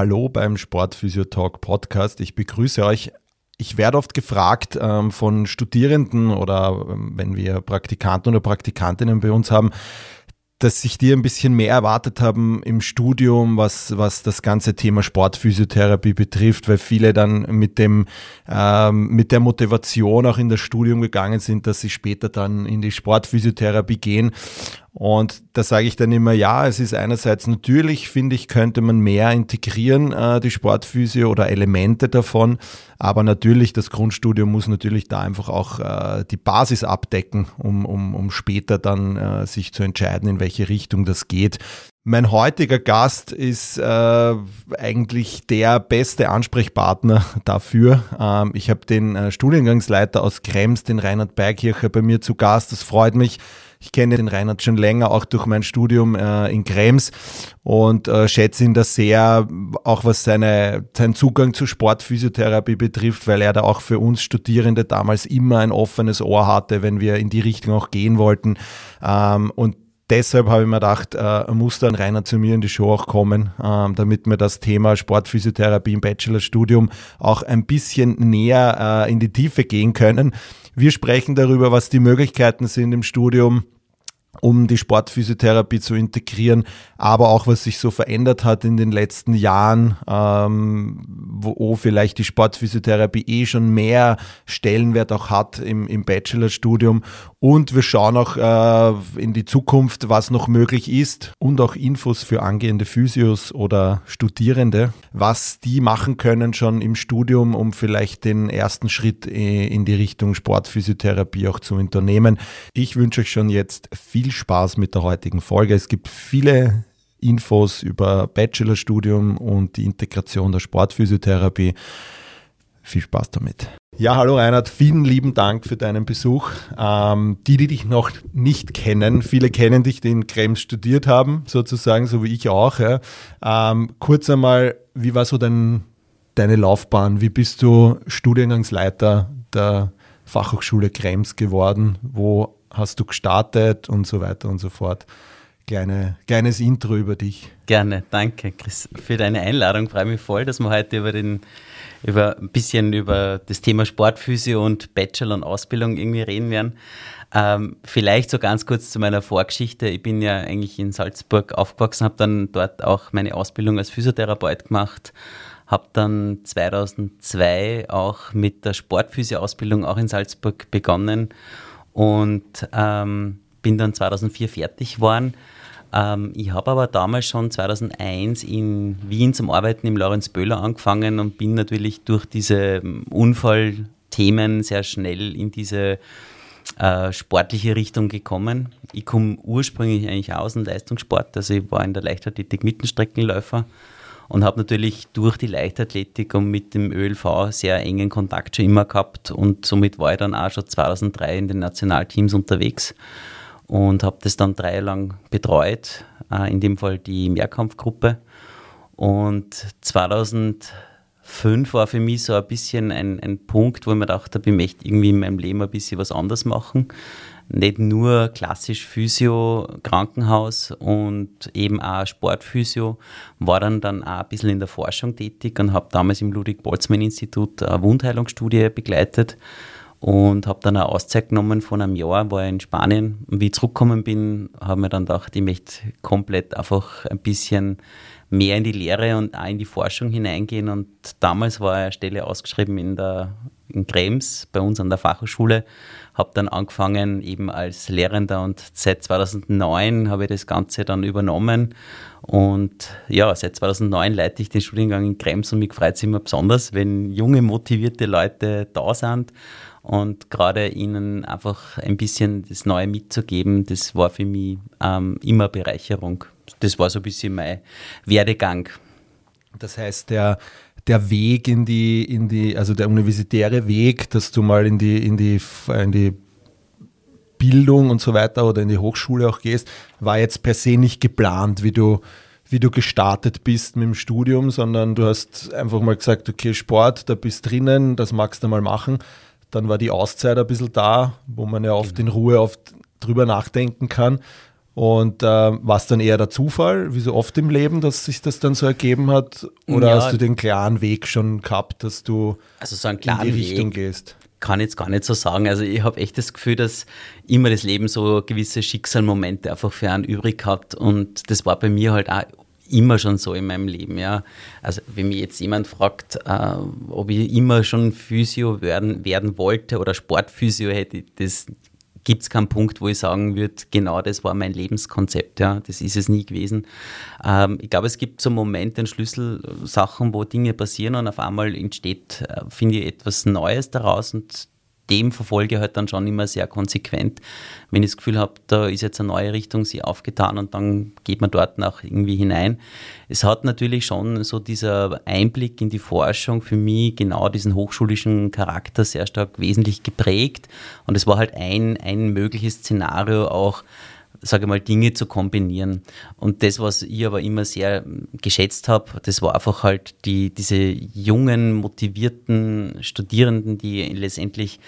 Hallo beim Sportphysio Talk Podcast. Ich begrüße euch. Ich werde oft gefragt ähm, von Studierenden oder ähm, wenn wir Praktikanten oder Praktikantinnen bei uns haben, dass sich die ein bisschen mehr erwartet haben im Studium, was, was das ganze Thema Sportphysiotherapie betrifft, weil viele dann mit dem, ähm, mit der Motivation auch in das Studium gegangen sind, dass sie später dann in die Sportphysiotherapie gehen. Und da sage ich dann immer, ja, es ist einerseits natürlich, finde ich, könnte man mehr integrieren, äh, die Sportphysio oder Elemente davon. Aber natürlich, das Grundstudium muss natürlich da einfach auch äh, die Basis abdecken, um, um, um später dann äh, sich zu entscheiden, in welche Richtung das geht. Mein heutiger Gast ist äh, eigentlich der beste Ansprechpartner dafür. Ähm, ich habe den äh, Studiengangsleiter aus Krems, den Reinhard Bergkircher, bei mir zu Gast. Das freut mich. Ich kenne den Reinhard schon länger, auch durch mein Studium äh, in Krems und äh, schätze ihn da sehr, auch was seine, seinen Zugang zur Sportphysiotherapie betrifft, weil er da auch für uns Studierende damals immer ein offenes Ohr hatte, wenn wir in die Richtung auch gehen wollten. Ähm, und deshalb habe ich mir gedacht, äh, muss dann Rainer zu mir in die Show auch kommen, ähm, damit wir das Thema Sportphysiotherapie im Bachelorstudium auch ein bisschen näher äh, in die Tiefe gehen können. Wir sprechen darüber, was die Möglichkeiten sind im Studium, um die Sportphysiotherapie zu integrieren, aber auch was sich so verändert hat in den letzten Jahren, ähm, wo vielleicht die Sportphysiotherapie eh schon mehr Stellenwert auch hat im, im Bachelorstudium. Und wir schauen auch äh, in die Zukunft, was noch möglich ist und auch Infos für angehende Physios oder Studierende, was die machen können schon im Studium, um vielleicht den ersten Schritt äh, in die Richtung Sportphysiotherapie auch zu unternehmen. Ich wünsche euch schon jetzt viel Spaß mit der heutigen Folge. Es gibt viele Infos über Bachelorstudium und die Integration der Sportphysiotherapie. Viel Spaß damit. Ja, hallo Reinhard, vielen lieben Dank für deinen Besuch. Ähm, die, die dich noch nicht kennen, viele kennen dich, die in Krems studiert haben, sozusagen, so wie ich auch. Ja. Ähm, kurz einmal, wie war so dein, deine Laufbahn? Wie bist du Studiengangsleiter der Fachhochschule Krems geworden? Wo hast du gestartet und so weiter und so fort? Kleine, kleines Intro über dich. Gerne, danke Chris für deine Einladung. Freue mich voll, dass wir heute über den über ein bisschen über das Thema Sportphysio und Bachelor und Ausbildung irgendwie reden werden. Ähm, vielleicht so ganz kurz zu meiner Vorgeschichte. Ich bin ja eigentlich in Salzburg aufgewachsen, habe dann dort auch meine Ausbildung als Physiotherapeut gemacht, habe dann 2002 auch mit der Sportphysio-Ausbildung auch in Salzburg begonnen und ähm, bin dann 2004 fertig geworden. Ähm, ich habe aber damals schon 2001 in Wien zum Arbeiten im Lorenz Böhler angefangen und bin natürlich durch diese ähm, Unfallthemen sehr schnell in diese äh, sportliche Richtung gekommen. Ich komme ursprünglich eigentlich aus dem Leistungssport, also ich war in der Leichtathletik Mittenstreckenläufer und habe natürlich durch die Leichtathletik und mit dem ÖLV sehr engen Kontakt schon immer gehabt und somit war ich dann auch schon 2003 in den Nationalteams unterwegs und habe das dann drei Jahre lang betreut, äh, in dem Fall die Mehrkampfgruppe. Und 2005 war für mich so ein bisschen ein, ein Punkt, wo ich mir dachte, ich möchte irgendwie in meinem Leben ein bisschen was anderes machen. Nicht nur klassisch Physio, Krankenhaus und eben auch Sportphysio, war dann, dann auch ein bisschen in der Forschung tätig und habe damals im Ludwig-Boltzmann-Institut eine Wundheilungsstudie begleitet und habe dann eine Auszeit genommen von einem Jahr, war in Spanien. Und wie ich zurückgekommen bin, habe mir dann gedacht, ich möchte komplett einfach ein bisschen mehr in die Lehre und auch in die Forschung hineingehen. Und damals war eine Stelle ausgeschrieben in der in Krems bei uns an der Fachhochschule. Habe dann angefangen eben als Lehrender und seit 2009 habe ich das Ganze dann übernommen. Und ja, seit 2009 leite ich den Studiengang in Krems und mich freut es immer besonders, wenn junge, motivierte Leute da sind und gerade ihnen einfach ein bisschen das Neue mitzugeben, das war für mich ähm, immer Bereicherung. Das war so ein bisschen mein Werdegang. Das heißt, der, der Weg in die, in die, also der universitäre Weg, dass du mal in die, in die, in die Bildung und so weiter oder in die Hochschule auch gehst, war jetzt per se nicht geplant, wie du, wie du gestartet bist mit dem Studium, sondern du hast einfach mal gesagt, okay, Sport, da bist drinnen, das magst du mal machen. Dann war die Auszeit ein bisschen da, wo man ja oft genau. in Ruhe oft drüber nachdenken kann. Und äh, war es dann eher der Zufall, wie so oft im Leben, dass sich das dann so ergeben hat? Oder ja, hast du den klaren Weg schon gehabt, dass du also so einen klaren in die Richtung Weg gehst? Kann ich jetzt gar nicht so sagen. Also ich habe echt das Gefühl, dass immer das Leben so gewisse Schicksalmomente einfach für einen übrig hat. Und das war bei mir halt auch immer schon so in meinem Leben, ja. Also wenn mich jetzt jemand fragt, äh, ob ich immer schon Physio werden, werden wollte oder Sportphysio hätte, das gibt es keinen Punkt, wo ich sagen würde, genau das war mein Lebenskonzept. Ja, das ist es nie gewesen. Ähm, ich glaube, es gibt so Momente, Schlüsselsachen, wo Dinge passieren und auf einmal entsteht, äh, finde ich, etwas Neues daraus und dem verfolge ich halt dann schon immer sehr konsequent. Wenn ich das Gefühl habe, da ist jetzt eine neue Richtung sie aufgetan und dann geht man dort auch irgendwie hinein. Es hat natürlich schon so dieser Einblick in die Forschung für mich genau diesen hochschulischen Charakter sehr stark wesentlich geprägt und es war halt ein, ein mögliches Szenario auch, sage mal, Dinge zu kombinieren. Und das, was ich aber immer sehr geschätzt habe, das war einfach halt die, diese jungen, motivierten Studierenden, die letztendlich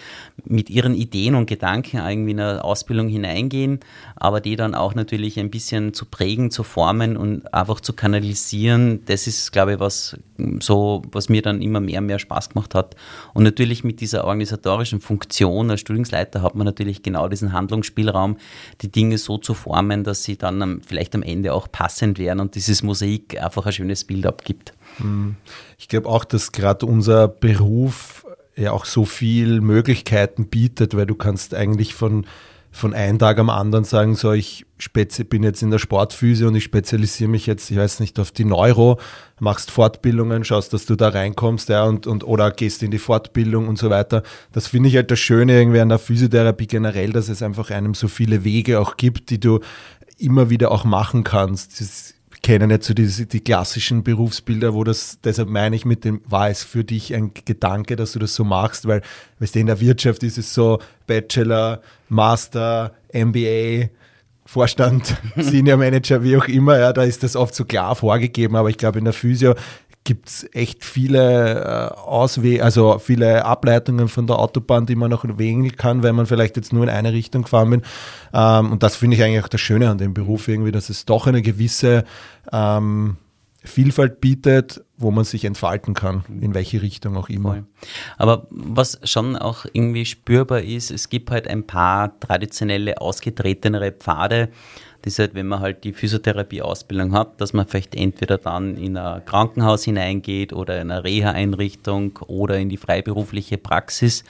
mit ihren Ideen und Gedanken irgendwie in eine Ausbildung hineingehen, aber die dann auch natürlich ein bisschen zu prägen, zu formen und einfach zu kanalisieren. Das ist, glaube ich, was so, was mir dann immer mehr und mehr Spaß gemacht hat. Und natürlich mit dieser organisatorischen Funktion als Studiumsleiter hat man natürlich genau diesen Handlungsspielraum, die Dinge so zu formen, dass sie dann vielleicht am Ende auch passend werden und dieses Mosaik einfach ein schönes Bild abgibt. Hm. Ich glaube auch, dass gerade unser Beruf ja auch so viel Möglichkeiten bietet, weil du kannst eigentlich von von einem Tag am anderen sagen, so ich bin jetzt in der Sportphysio und ich spezialisiere mich jetzt, ich weiß nicht, auf die Neuro, machst Fortbildungen, schaust, dass du da reinkommst, ja, und, und oder gehst in die Fortbildung und so weiter. Das finde ich halt das Schöne irgendwie an der Physiotherapie generell, dass es einfach einem so viele Wege auch gibt, die du immer wieder auch machen kannst. Das kennen jetzt so die, die klassischen Berufsbilder, wo das, deshalb meine ich mit dem, war es für dich ein Gedanke, dass du das so machst, weil, weißt du, in der Wirtschaft ist es so Bachelor, Master, MBA, Vorstand, Senior Manager, wie auch immer, ja, da ist das oft so klar vorgegeben, aber ich glaube, in der Physio gibt es echt viele äh, Auswege, also viele Ableitungen von der Autobahn, die man noch wählen kann, wenn man vielleicht jetzt nur in eine Richtung gefahren bin. Ähm, und das finde ich eigentlich auch das Schöne an dem Beruf irgendwie, dass es doch eine gewisse ähm, Vielfalt bietet, wo man sich entfalten kann, in welche Richtung auch immer. Aber was schon auch irgendwie spürbar ist, es gibt halt ein paar traditionelle, ausgetretenere Pfade, das ist halt, wenn man halt die Physiotherapie-Ausbildung hat, dass man vielleicht entweder dann in ein Krankenhaus hineingeht oder in eine Reha-Einrichtung oder in die freiberufliche Praxis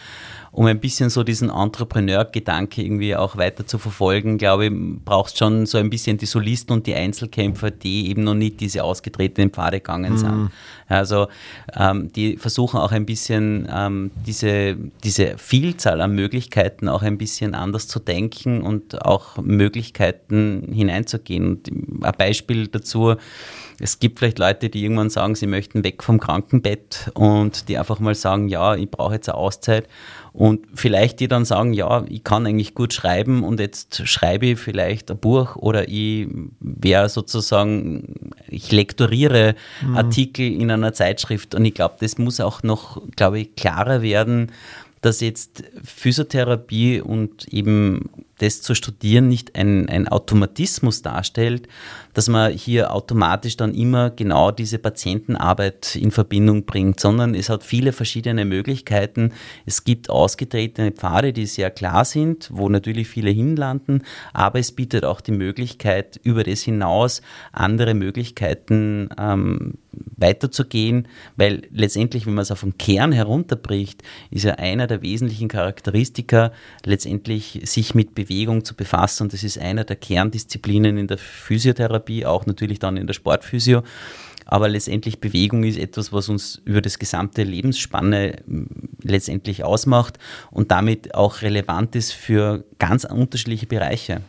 um ein bisschen so diesen Entrepreneur-Gedanke irgendwie auch weiter zu verfolgen, glaube ich, brauchst schon so ein bisschen die Solisten und die Einzelkämpfer, die eben noch nicht diese ausgetretenen Pfade gegangen sind. Mhm. Also ähm, die versuchen auch ein bisschen ähm, diese, diese Vielzahl an Möglichkeiten auch ein bisschen anders zu denken und auch Möglichkeiten hineinzugehen. Und ein Beispiel dazu, es gibt vielleicht Leute, die irgendwann sagen, sie möchten weg vom Krankenbett und die einfach mal sagen, ja, ich brauche jetzt eine Auszeit und vielleicht die dann sagen, ja, ich kann eigentlich gut schreiben und jetzt schreibe ich vielleicht ein Buch oder ich wäre sozusagen, ich lektoriere mhm. Artikel in einer Zeitschrift und ich glaube, das muss auch noch, glaube ich, klarer werden, dass jetzt Physiotherapie und eben das zu studieren nicht ein, ein Automatismus darstellt, dass man hier automatisch dann immer genau diese Patientenarbeit in Verbindung bringt, sondern es hat viele verschiedene Möglichkeiten. Es gibt ausgetretene Pfade, die sehr klar sind, wo natürlich viele hinlanden, aber es bietet auch die Möglichkeit, über das hinaus andere Möglichkeiten ähm, weiterzugehen, weil letztendlich, wenn man es auf den Kern herunterbricht, ist ja einer der wesentlichen Charakteristika letztendlich sich mit Bewegung zu befassen und das ist einer der Kerndisziplinen in der Physiotherapie, auch natürlich dann in der Sportphysio. Aber letztendlich Bewegung ist etwas, was uns über das gesamte Lebensspanne letztendlich ausmacht und damit auch relevant ist für ganz unterschiedliche Bereiche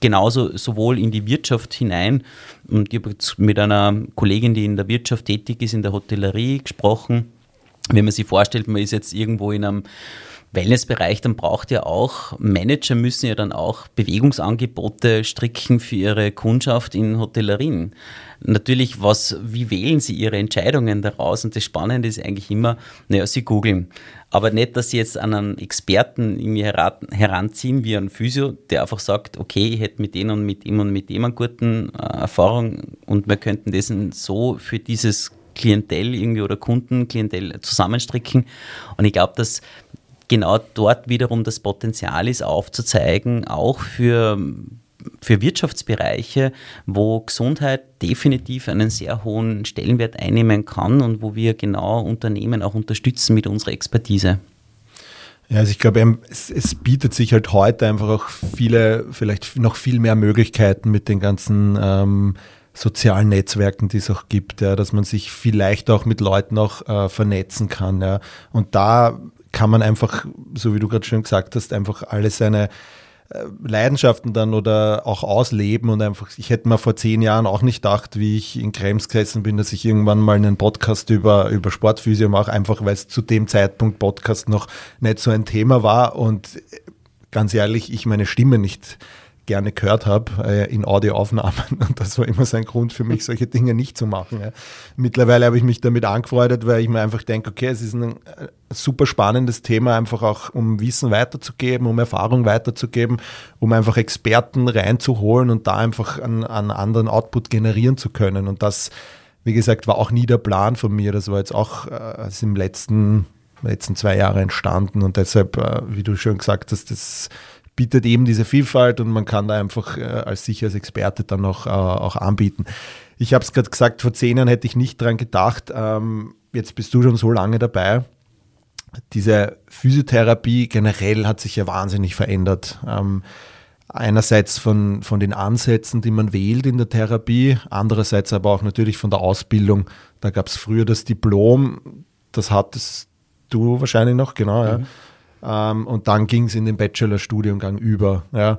genauso sowohl in die Wirtschaft hinein. Und ich habe mit einer Kollegin, die in der Wirtschaft tätig ist, in der Hotellerie gesprochen. Wenn man sich vorstellt, man ist jetzt irgendwo in einem Wellnessbereich, dann braucht ja auch, Manager müssen ja dann auch Bewegungsangebote stricken für ihre Kundschaft in Hotellerien. Natürlich, was, wie wählen sie ihre Entscheidungen daraus? Und das Spannende ist eigentlich immer, naja, sie googeln. Aber nicht, dass sie jetzt an einen Experten irgendwie heranziehen, wie einen Physio, der einfach sagt, okay, ich hätte mit denen und mit dem und mit dem eine guten äh, Erfahrung und wir könnten das so für dieses Klientel irgendwie oder Kundenklientel zusammenstricken. Und ich glaube, dass genau dort wiederum das Potenzial ist, aufzuzeigen, auch für, für Wirtschaftsbereiche, wo Gesundheit definitiv einen sehr hohen Stellenwert einnehmen kann und wo wir genau Unternehmen auch unterstützen mit unserer Expertise. Ja, also ich glaube, es, es, bietet sich halt heute einfach auch viele, vielleicht noch viel mehr Möglichkeiten mit den ganzen ähm, sozialen Netzwerken, die es auch gibt, ja, dass man sich vielleicht auch mit Leuten auch äh, vernetzen kann. Ja. Und da kann man einfach, so wie du gerade schon gesagt hast, einfach alle seine äh, Leidenschaften dann oder auch ausleben und einfach, ich hätte mir vor zehn Jahren auch nicht gedacht, wie ich in Krems gesessen bin, dass ich irgendwann mal einen Podcast über, über Sportphysio mache, einfach weil es zu dem Zeitpunkt Podcast noch nicht so ein Thema war und ganz ehrlich, ich meine Stimme nicht gerne gehört habe äh, in Audioaufnahmen. Und das war immer so ein Grund für mich, solche Dinge nicht zu machen. Ja. Mittlerweile habe ich mich damit angefreundet, weil ich mir einfach denke, okay, es ist ein äh, super spannendes Thema, einfach auch um Wissen weiterzugeben, um Erfahrung weiterzugeben, um einfach Experten reinzuholen und da einfach einen, einen anderen Output generieren zu können. Und das, wie gesagt, war auch nie der Plan von mir. Das war jetzt auch äh, im letzten letzten zwei Jahre entstanden und deshalb, äh, wie du schon gesagt hast, das bietet eben diese Vielfalt und man kann da einfach äh, als sich als Experte dann auch, äh, auch anbieten. Ich habe es gerade gesagt, vor zehn Jahren hätte ich nicht dran gedacht. Ähm, jetzt bist du schon so lange dabei. Diese Physiotherapie generell hat sich ja wahnsinnig verändert. Ähm, einerseits von, von den Ansätzen, die man wählt in der Therapie, andererseits aber auch natürlich von der Ausbildung. Da gab es früher das Diplom, das hattest du wahrscheinlich noch, genau, mhm. ja ähm, und dann ging es in den Bachelorstudiengang über. Ja.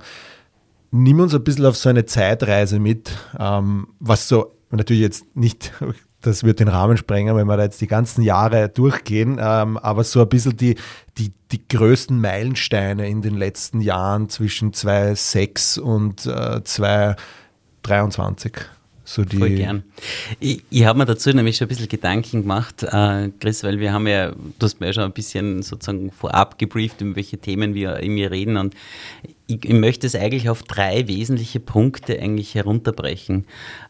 Nimm uns ein bisschen auf so eine Zeitreise mit, ähm, was so natürlich jetzt nicht, das wird den Rahmen sprengen, wenn wir da jetzt die ganzen Jahre durchgehen, ähm, aber so ein bisschen die, die, die größten Meilensteine in den letzten Jahren zwischen 2006 und äh, 2023. So die Voll gern. Ich, ich habe mir dazu nämlich schon ein bisschen Gedanken gemacht, äh, Chris, weil wir haben ja, du hast mir ja schon ein bisschen sozusagen vorab gebrieft, über welche Themen wir irgendwie reden und ich, ich möchte es eigentlich auf drei wesentliche Punkte eigentlich herunterbrechen.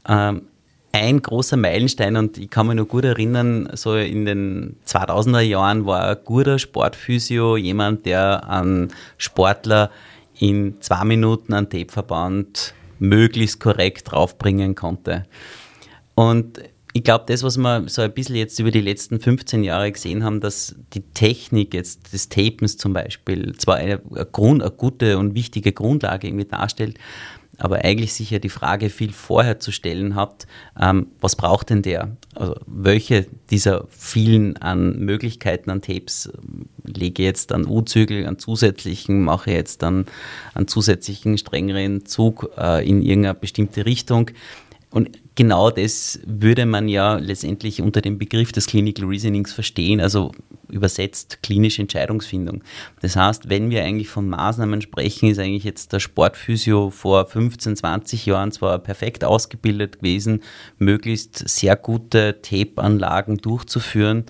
Ähm, ein großer Meilenstein und ich kann mich noch gut erinnern, so in den 2000er Jahren war ein guter Sportphysio jemand, der einen Sportler in zwei Minuten an Tapeverband möglichst korrekt draufbringen konnte. Und ich glaube, das, was wir so ein bisschen jetzt über die letzten 15 Jahre gesehen haben, dass die Technik jetzt des Tapens zum Beispiel zwar eine, eine, Grund, eine gute und wichtige Grundlage irgendwie darstellt, aber eigentlich sich ja die Frage viel vorher zu stellen hat, ähm, was braucht denn der? Also welche dieser vielen an Möglichkeiten an Tapes ähm, lege jetzt an U-Zügel, an zusätzlichen, mache jetzt dann einen zusätzlichen strengeren Zug äh, in irgendeine bestimmte Richtung. Und genau das würde man ja letztendlich unter dem Begriff des Clinical Reasonings verstehen, also übersetzt klinische Entscheidungsfindung. Das heißt, wenn wir eigentlich von Maßnahmen sprechen, ist eigentlich jetzt der Sportphysio vor 15, 20 Jahren zwar perfekt ausgebildet gewesen, möglichst sehr gute Tape-Anlagen durchzuführen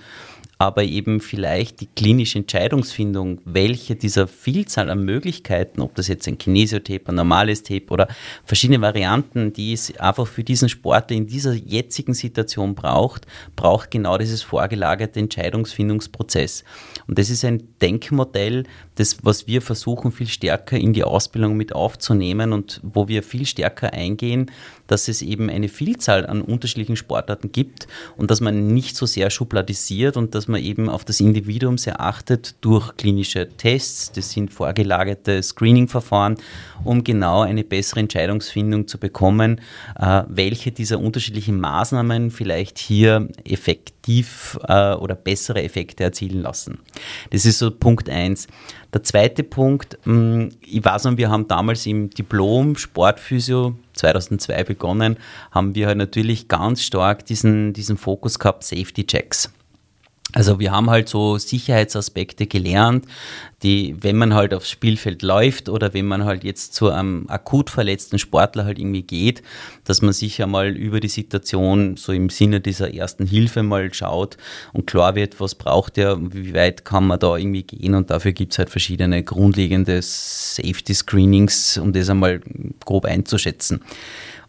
aber eben vielleicht die klinische Entscheidungsfindung, welche dieser Vielzahl an Möglichkeiten, ob das jetzt ein Kinesiotape, ein normales Tape oder verschiedene Varianten, die es einfach für diesen Sportler in dieser jetzigen Situation braucht, braucht genau dieses vorgelagerte Entscheidungsfindungsprozess. Und das ist ein Denkmodell, das, was wir versuchen, viel stärker in die Ausbildung mit aufzunehmen und wo wir viel stärker eingehen, dass es eben eine Vielzahl an unterschiedlichen Sportarten gibt und dass man nicht so sehr schubladisiert und dass dass man eben auf das Individuum sehr achtet durch klinische Tests. Das sind vorgelagerte Screening-Verfahren, um genau eine bessere Entscheidungsfindung zu bekommen, äh, welche dieser unterschiedlichen Maßnahmen vielleicht hier effektiv äh, oder bessere Effekte erzielen lassen. Das ist so Punkt 1. Der zweite Punkt, hm, ich weiß noch, wir haben damals im Diplom Sportphysio 2002 begonnen, haben wir halt natürlich ganz stark diesen, diesen Fokus gehabt, Safety Checks. Also wir haben halt so Sicherheitsaspekte gelernt, die, wenn man halt aufs Spielfeld läuft oder wenn man halt jetzt zu einem akut verletzten Sportler halt irgendwie geht, dass man sich ja mal über die Situation so im Sinne dieser ersten Hilfe mal schaut und klar wird, was braucht er, wie weit kann man da irgendwie gehen und dafür gibt es halt verschiedene grundlegende Safety Screenings, um das einmal grob einzuschätzen.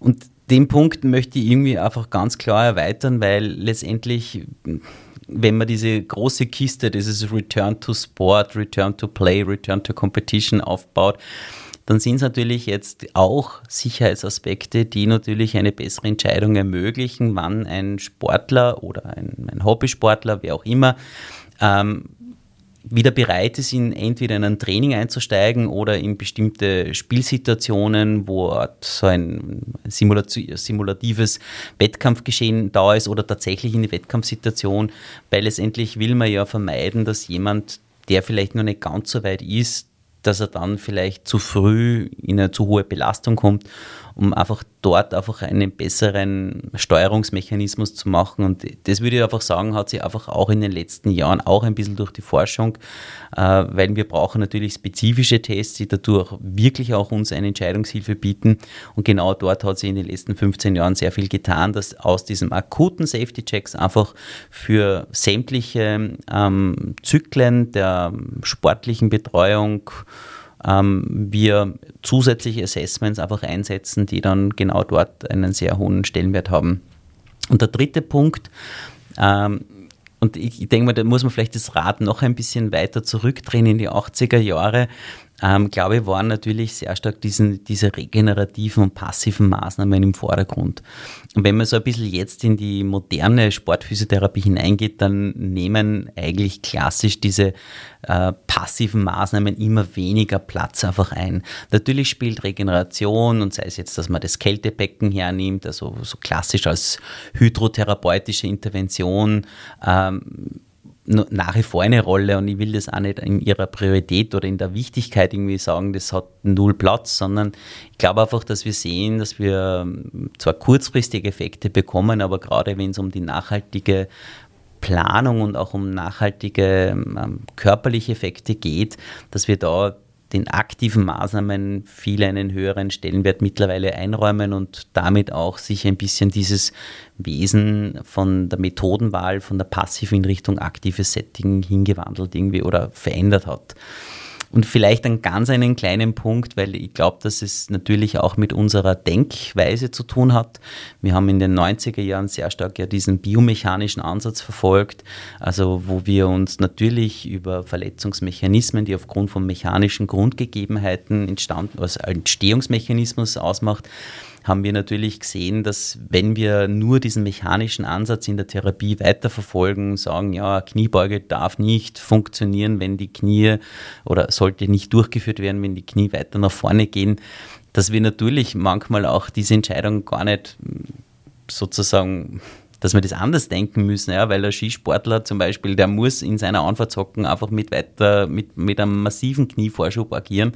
Und den Punkt möchte ich irgendwie einfach ganz klar erweitern, weil letztendlich wenn man diese große Kiste, dieses Return to Sport, Return to Play, Return to Competition aufbaut, dann sind es natürlich jetzt auch Sicherheitsaspekte, die natürlich eine bessere Entscheidung ermöglichen, wann ein Sportler oder ein, ein Hobbysportler, wer auch immer, ähm, wieder bereit ist, in entweder in ein Training einzusteigen oder in bestimmte Spielsituationen, wo so ein simulatives Wettkampfgeschehen da ist oder tatsächlich in die Wettkampfsituation, weil letztendlich will man ja vermeiden, dass jemand, der vielleicht noch nicht ganz so weit ist, dass er dann vielleicht zu früh in eine zu hohe Belastung kommt um einfach dort einfach einen besseren Steuerungsmechanismus zu machen. Und das würde ich einfach sagen, hat sich einfach auch in den letzten Jahren auch ein bisschen durch die Forschung, äh, weil wir brauchen natürlich spezifische Tests, die dadurch wirklich auch uns eine Entscheidungshilfe bieten. Und genau dort hat sich in den letzten 15 Jahren sehr viel getan, dass aus diesem akuten Safety Checks einfach für sämtliche ähm, Zyklen der sportlichen Betreuung ähm, wir zusätzliche Assessments einfach einsetzen, die dann genau dort einen sehr hohen Stellenwert haben. Und der dritte Punkt, ähm, und ich, denke mal, da muss man vielleicht das Rad noch ein bisschen weiter zurückdrehen in die 80er Jahre ähm, glaube ich, waren natürlich sehr stark diesen, diese regenerativen und passiven Maßnahmen im Vordergrund. Und wenn man so ein bisschen jetzt in die moderne Sportphysiotherapie hineingeht, dann nehmen eigentlich klassisch diese äh, passiven Maßnahmen immer weniger Platz einfach ein. Natürlich spielt Regeneration und sei es jetzt, dass man das Kältebecken hernimmt, also so klassisch als hydrotherapeutische Intervention, ähm, nach wie vor eine Rolle und ich will das auch nicht in ihrer Priorität oder in der Wichtigkeit irgendwie sagen, das hat null Platz, sondern ich glaube einfach, dass wir sehen, dass wir ähm, zwar kurzfristige Effekte bekommen, aber gerade wenn es um die nachhaltige Planung und auch um nachhaltige ähm, körperliche Effekte geht, dass wir da den aktiven Maßnahmen viele einen höheren Stellenwert mittlerweile einräumen und damit auch sich ein bisschen dieses Wesen von der Methodenwahl, von der passiven in Richtung aktives Setting hingewandelt irgendwie oder verändert hat. Und vielleicht einen ganz einen kleinen Punkt, weil ich glaube, dass es natürlich auch mit unserer Denkweise zu tun hat. Wir haben in den 90er Jahren sehr stark ja diesen biomechanischen Ansatz verfolgt, also wo wir uns natürlich über Verletzungsmechanismen, die aufgrund von mechanischen Grundgegebenheiten entstanden, als Entstehungsmechanismus ausmacht, haben wir natürlich gesehen, dass wenn wir nur diesen mechanischen Ansatz in der Therapie weiterverfolgen, sagen, ja, Kniebeuge darf nicht funktionieren, wenn die Knie oder sollte nicht durchgeführt werden, wenn die Knie weiter nach vorne gehen, dass wir natürlich manchmal auch diese Entscheidung gar nicht sozusagen dass wir das anders denken müssen, ja, weil der Skisportler zum Beispiel, der muss in seiner Anfahrtshocken einfach mit weiter, mit, mit einem massiven Knievorschub agieren.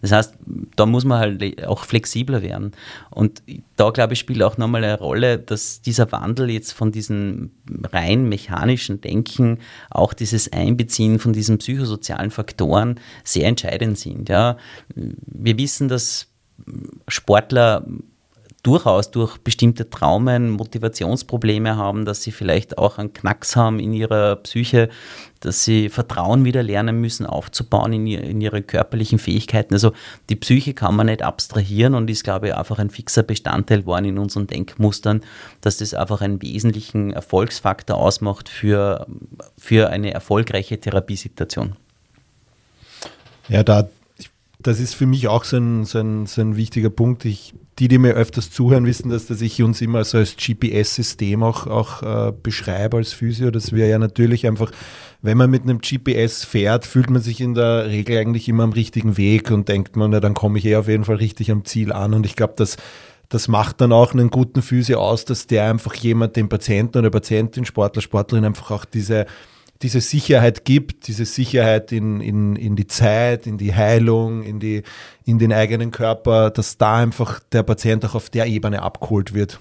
Das heißt, da muss man halt auch flexibler werden. Und da, glaube ich, spielt auch nochmal eine Rolle, dass dieser Wandel jetzt von diesem rein mechanischen Denken, auch dieses Einbeziehen von diesen psychosozialen Faktoren sehr entscheidend sind. Ja. Wir wissen, dass Sportler durchaus durch bestimmte Traumen Motivationsprobleme haben, dass sie vielleicht auch einen Knacks haben in ihrer Psyche, dass sie Vertrauen wieder lernen müssen aufzubauen in, in ihre körperlichen Fähigkeiten. Also die Psyche kann man nicht abstrahieren und ist, glaube ich, einfach ein fixer Bestandteil geworden in unseren Denkmustern, dass das einfach einen wesentlichen Erfolgsfaktor ausmacht für, für eine erfolgreiche Therapiesituation. Ja, da das ist für mich auch so ein, so ein, so ein wichtiger Punkt. Ich, die, die mir öfters zuhören, wissen, dass, dass ich uns immer so als GPS-System auch, auch äh, beschreibe als Physio, dass wir ja natürlich einfach, wenn man mit einem GPS fährt, fühlt man sich in der Regel eigentlich immer am richtigen Weg und denkt man, na, dann komme ich eh auf jeden Fall richtig am Ziel an. Und ich glaube, dass das macht dann auch einen guten Physio aus, dass der einfach jemand, den Patienten oder Patientin, Sportler, Sportlerin einfach auch diese diese Sicherheit gibt, diese Sicherheit in, in, in die Zeit, in die Heilung, in, die, in den eigenen Körper, dass da einfach der Patient auch auf der Ebene abgeholt wird.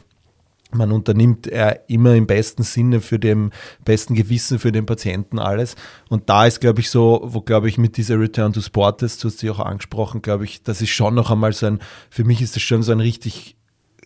Man unternimmt er immer im besten Sinne für den besten Gewissen für den Patienten alles. Und da ist, glaube ich, so, wo, glaube ich, mit dieser Return to Sport, das du hast sie auch angesprochen, glaube ich, das ist schon noch einmal so ein, für mich ist das schon so ein richtig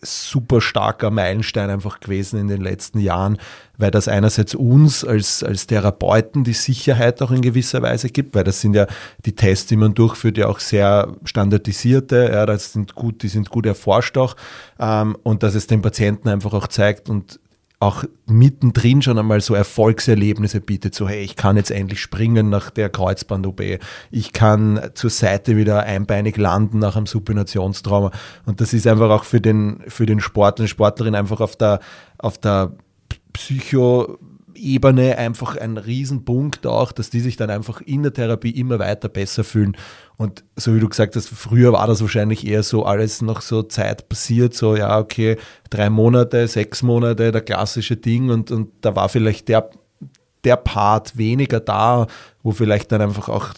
super starker Meilenstein einfach gewesen in den letzten Jahren, weil das einerseits uns als, als Therapeuten die Sicherheit auch in gewisser Weise gibt, weil das sind ja die Tests, die man durchführt, ja auch sehr standardisierte, ja, das sind gut, die sind gut erforscht auch ähm, und dass es den Patienten einfach auch zeigt und auch mittendrin schon einmal so Erfolgserlebnisse bietet, so hey, ich kann jetzt endlich springen nach der Kreuzband-OB, ich kann zur Seite wieder einbeinig landen nach einem Supinationstrauma. Und das ist einfach auch für den, für den Sportler und Sportlerin einfach auf der, auf der Psycho- Ebene einfach ein Riesenpunkt auch, dass die sich dann einfach in der Therapie immer weiter besser fühlen. Und so wie du gesagt hast, früher war das wahrscheinlich eher so alles noch so Zeit passiert, so ja, okay, drei Monate, sechs Monate, der klassische Ding und, und da war vielleicht der, der Part weniger da, wo vielleicht dann einfach auch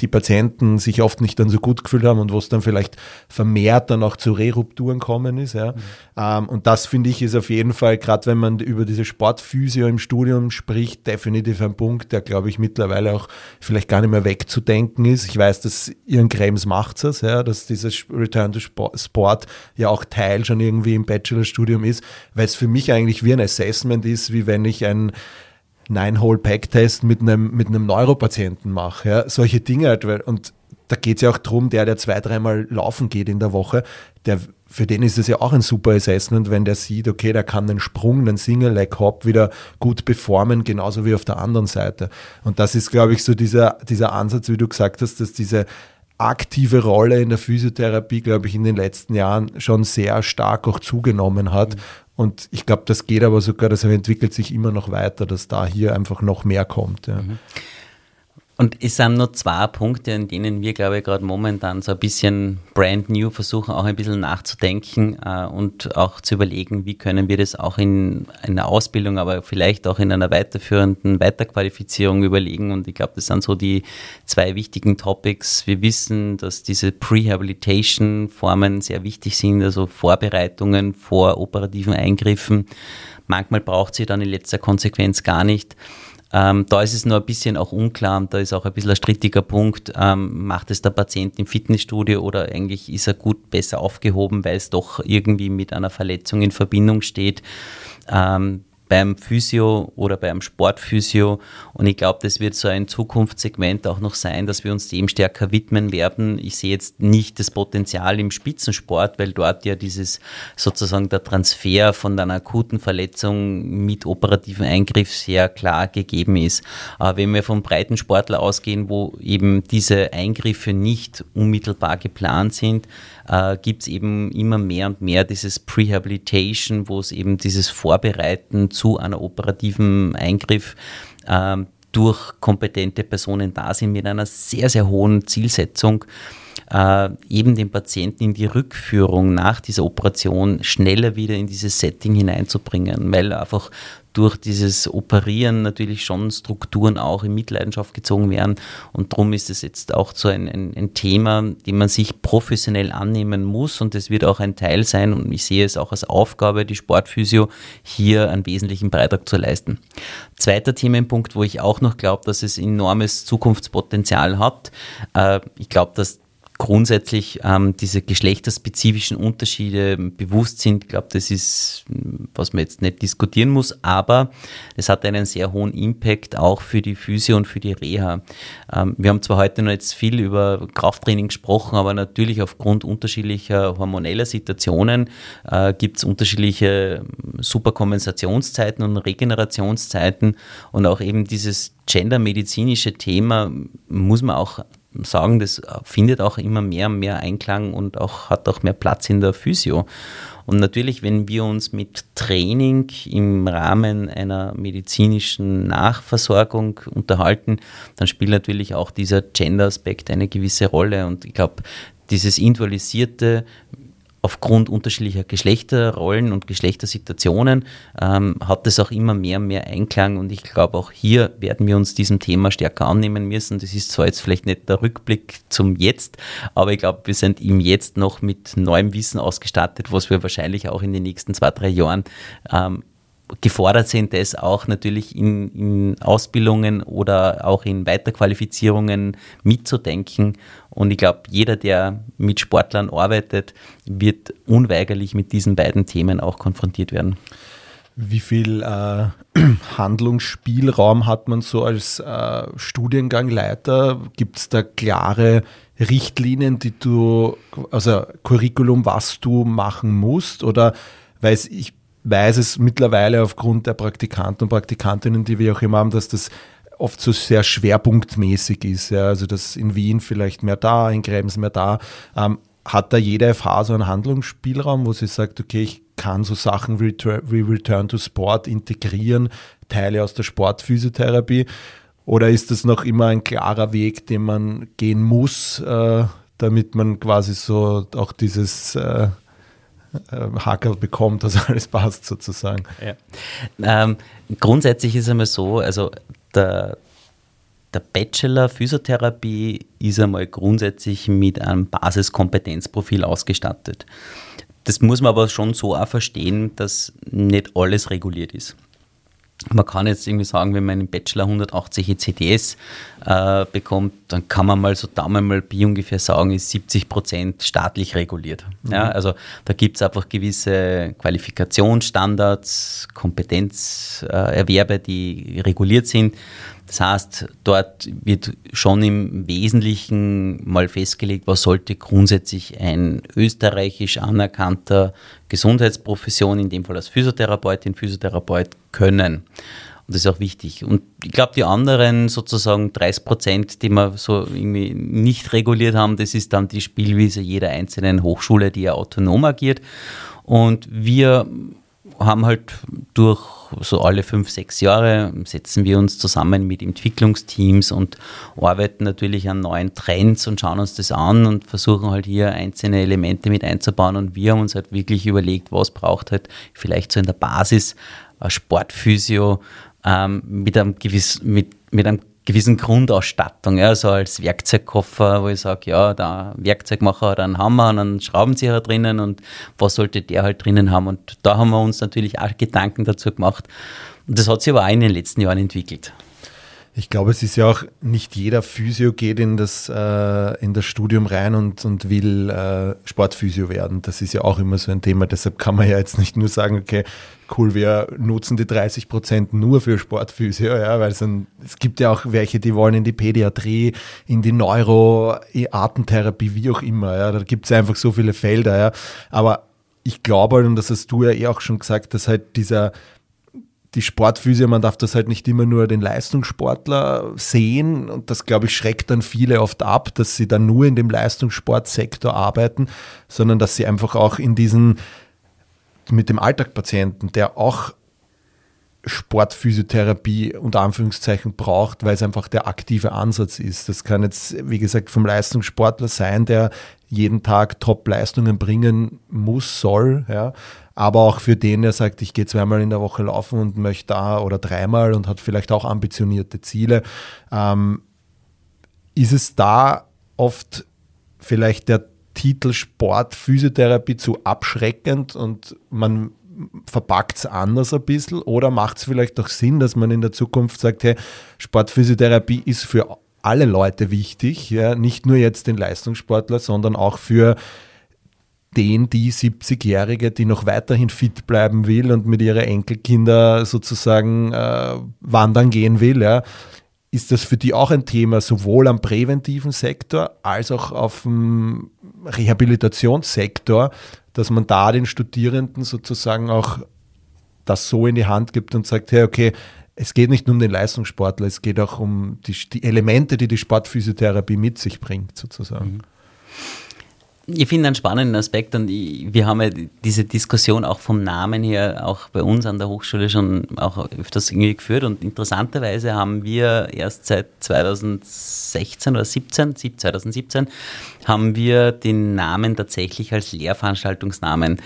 die Patienten sich oft nicht dann so gut gefühlt haben und wo es dann vielleicht vermehrt dann auch zu Rerupturen kommen ist. Ja. Mhm. Und das finde ich ist auf jeden Fall, gerade wenn man über diese Sportphysio im Studium spricht, definitiv ein Punkt, der glaube ich mittlerweile auch vielleicht gar nicht mehr wegzudenken ist. Ich weiß, dass Ihren Krems macht es, ja, dass dieses Return to Sport ja auch Teil schon irgendwie im Bachelorstudium ist, weil es für mich eigentlich wie ein Assessment ist, wie wenn ich ein Nine-Hole-Pack-Test mit einem, mit einem Neuropatienten mache. Ja? Solche Dinge halt. Und da geht es ja auch darum, der, der zwei, dreimal laufen geht in der Woche, der, für den ist es ja auch ein super Assessment, wenn der sieht, okay, der kann den Sprung, den Single-Leg-Hop wieder gut performen, genauso wie auf der anderen Seite. Und das ist, glaube ich, so dieser, dieser Ansatz, wie du gesagt hast, dass diese aktive Rolle in der Physiotherapie, glaube ich, in den letzten Jahren schon sehr stark auch zugenommen hat. Mhm. Und ich glaube, das geht aber sogar, das entwickelt sich immer noch weiter, dass da hier einfach noch mehr kommt. Ja. Mhm. Und es sind nur zwei Punkte, in denen wir, glaube ich, gerade momentan so ein bisschen brand new versuchen, auch ein bisschen nachzudenken äh, und auch zu überlegen, wie können wir das auch in einer Ausbildung, aber vielleicht auch in einer weiterführenden Weiterqualifizierung überlegen. Und ich glaube, das sind so die zwei wichtigen Topics. Wir wissen, dass diese Prehabilitation-Formen sehr wichtig sind, also Vorbereitungen vor operativen Eingriffen. Manchmal braucht sie dann in letzter Konsequenz gar nicht. Ähm, da ist es nur ein bisschen auch unklar und da ist auch ein bisschen ein strittiger Punkt. Ähm, macht es der Patient im Fitnessstudio oder eigentlich ist er gut besser aufgehoben, weil es doch irgendwie mit einer Verletzung in Verbindung steht? Ähm, beim Physio oder beim Sportphysio. Und ich glaube, das wird so ein Zukunftssegment auch noch sein, dass wir uns dem stärker widmen werden. Ich sehe jetzt nicht das Potenzial im Spitzensport, weil dort ja dieses sozusagen der Transfer von einer akuten Verletzung mit operativen Eingriff sehr klar gegeben ist. Aber wenn wir vom Breitensportler ausgehen, wo eben diese Eingriffe nicht unmittelbar geplant sind, äh, gibt es eben immer mehr und mehr dieses Prehabilitation, wo es eben dieses Vorbereiten zu einer operativen Eingriff äh, durch kompetente Personen da sind mit einer sehr, sehr hohen Zielsetzung äh, eben den Patienten in die Rückführung nach dieser Operation schneller wieder in dieses Setting hineinzubringen, weil einfach durch dieses Operieren natürlich schon Strukturen auch in Mitleidenschaft gezogen werden. Und darum ist es jetzt auch so ein, ein, ein, Thema, dem man sich professionell annehmen muss. Und das wird auch ein Teil sein. Und ich sehe es auch als Aufgabe, die Sportphysio hier einen wesentlichen Beitrag zu leisten. Zweiter Themenpunkt, wo ich auch noch glaube, dass es enormes Zukunftspotenzial hat. Äh, ich glaube, dass grundsätzlich ähm, diese geschlechterspezifischen Unterschiede bewusst sind. Ich glaube, das ist, was man jetzt nicht diskutieren muss, aber es hat einen sehr hohen Impact auch für die Physio und für die Reha. Ähm, wir haben zwar heute noch jetzt viel über Krafttraining gesprochen, aber natürlich aufgrund unterschiedlicher hormoneller Situationen äh, gibt es unterschiedliche Superkompensationszeiten und Regenerationszeiten und auch eben dieses gendermedizinische Thema muss man auch sagen, das findet auch immer mehr und mehr Einklang und auch hat auch mehr Platz in der Physio. Und natürlich, wenn wir uns mit Training im Rahmen einer medizinischen Nachversorgung unterhalten, dann spielt natürlich auch dieser Gender-Aspekt eine gewisse Rolle. Und ich glaube, dieses individualisierte aufgrund unterschiedlicher Geschlechterrollen und Geschlechtersituationen ähm, hat es auch immer mehr und mehr Einklang und ich glaube auch hier werden wir uns diesem Thema stärker annehmen müssen. Das ist zwar jetzt vielleicht nicht der Rückblick zum Jetzt, aber ich glaube, wir sind im Jetzt noch mit neuem Wissen ausgestattet, was wir wahrscheinlich auch in den nächsten zwei, drei Jahren ähm, gefordert sind, das auch natürlich in, in, Ausbildungen oder auch in Weiterqualifizierungen mitzudenken. Und ich glaube, jeder, der mit Sportlern arbeitet, wird unweigerlich mit diesen beiden Themen auch konfrontiert werden. Wie viel äh, Handlungsspielraum hat man so als äh, Studiengangleiter? Gibt es da klare Richtlinien, die du, also Curriculum, was du machen musst? Oder weiß ich weiß es mittlerweile aufgrund der Praktikanten und Praktikantinnen, die wir auch immer haben, dass das oft so sehr schwerpunktmäßig ist. Ja. Also dass in Wien vielleicht mehr da, in Krems mehr da. Ähm, hat da jede FH so einen Handlungsspielraum, wo sie sagt, okay, ich kann so Sachen wie Return to Sport integrieren, Teile aus der Sportphysiotherapie? Oder ist das noch immer ein klarer Weg, den man gehen muss, äh, damit man quasi so auch dieses äh, Hakel bekommt, dass alles passt sozusagen. Ja. Ähm, grundsätzlich ist es einmal so, also der, der Bachelor Physiotherapie ist einmal grundsätzlich mit einem Basiskompetenzprofil ausgestattet. Das muss man aber schon so auch verstehen, dass nicht alles reguliert ist. Man kann jetzt irgendwie sagen, wenn man im Bachelor 180 ECDS äh, bekommt, dann kann man mal so Daumen mal Pi ungefähr sagen, ist 70 Prozent staatlich reguliert. Mhm. Ja, also da gibt es einfach gewisse Qualifikationsstandards, Kompetenzerwerbe, äh, die reguliert sind. Das heißt, dort wird schon im Wesentlichen mal festgelegt, was sollte grundsätzlich ein österreichisch anerkannter Gesundheitsprofession, in dem Fall als Physiotherapeutin, Physiotherapeut, können. Und das ist auch wichtig. Und ich glaube, die anderen sozusagen 30 Prozent, die wir so irgendwie nicht reguliert haben, das ist dann die Spielwiese jeder einzelnen Hochschule, die ja autonom agiert. Und wir haben halt durch so alle fünf, sechs Jahre setzen wir uns zusammen mit Entwicklungsteams und arbeiten natürlich an neuen Trends und schauen uns das an und versuchen halt hier einzelne Elemente mit einzubauen. Und wir haben uns halt wirklich überlegt, was braucht halt vielleicht so in der Basis Sportphysio ähm, mit einem gewissen, mit, mit einem gewissen Grundausstattung, ja, so als Werkzeugkoffer, wo ich sage, ja, da Werkzeugmacher hat einen Hammer und einen Schraubenzieher drinnen und was sollte der halt drinnen haben? Und da haben wir uns natürlich auch Gedanken dazu gemacht. Und das hat sich aber auch in den letzten Jahren entwickelt. Ich glaube, es ist ja auch nicht jeder Physio geht in das, äh, in das Studium rein und, und will äh, Sportphysio werden. Das ist ja auch immer so ein Thema. Deshalb kann man ja jetzt nicht nur sagen, okay, cool, wir nutzen die 30 Prozent nur für Sportphysio, ja, weil es, ein, es gibt ja auch welche, die wollen in die Pädiatrie, in die Neuro, Artentherapie, wie auch immer. Ja. Da gibt es einfach so viele Felder. Ja. Aber ich glaube, und das hast du ja eh auch schon gesagt, dass halt dieser die Sportphysio, man darf das halt nicht immer nur den Leistungssportler sehen und das, glaube ich, schreckt dann viele oft ab, dass sie dann nur in dem Leistungssportsektor arbeiten, sondern dass sie einfach auch in diesen, mit dem Alltagpatienten, der auch Sportphysiotherapie unter Anführungszeichen braucht, weil es einfach der aktive Ansatz ist. Das kann jetzt, wie gesagt, vom Leistungssportler sein, der jeden Tag Top-Leistungen bringen muss, soll, ja aber auch für den, der sagt, ich gehe zweimal in der Woche laufen und möchte da oder dreimal und hat vielleicht auch ambitionierte Ziele, ähm, ist es da oft vielleicht der Titel Sport, Physiotherapie zu abschreckend und man verpackt es anders ein bisschen? Oder macht es vielleicht auch Sinn, dass man in der Zukunft sagt, hey, Sportphysiotherapie ist für alle Leute wichtig, ja, nicht nur jetzt den Leistungssportler, sondern auch für den, die 70-Jährige, die noch weiterhin fit bleiben will und mit ihren Enkelkinder sozusagen äh, wandern gehen will, ja, ist das für die auch ein Thema, sowohl am präventiven Sektor als auch auf dem Rehabilitationssektor, dass man da den Studierenden sozusagen auch das so in die Hand gibt und sagt, hey, okay, es geht nicht nur um den Leistungssportler, es geht auch um die, die Elemente, die die Sportphysiotherapie mit sich bringt, sozusagen. Mhm. Ich finde einen spannenden Aspekt und ich, wir haben ja diese Diskussion auch vom Namen her auch bei uns an der Hochschule schon auch öfters irgendwie geführt und interessanterweise haben wir erst seit 2016 oder 17, 2017 haben wir den Namen tatsächlich als Lehrveranstaltungsnamen.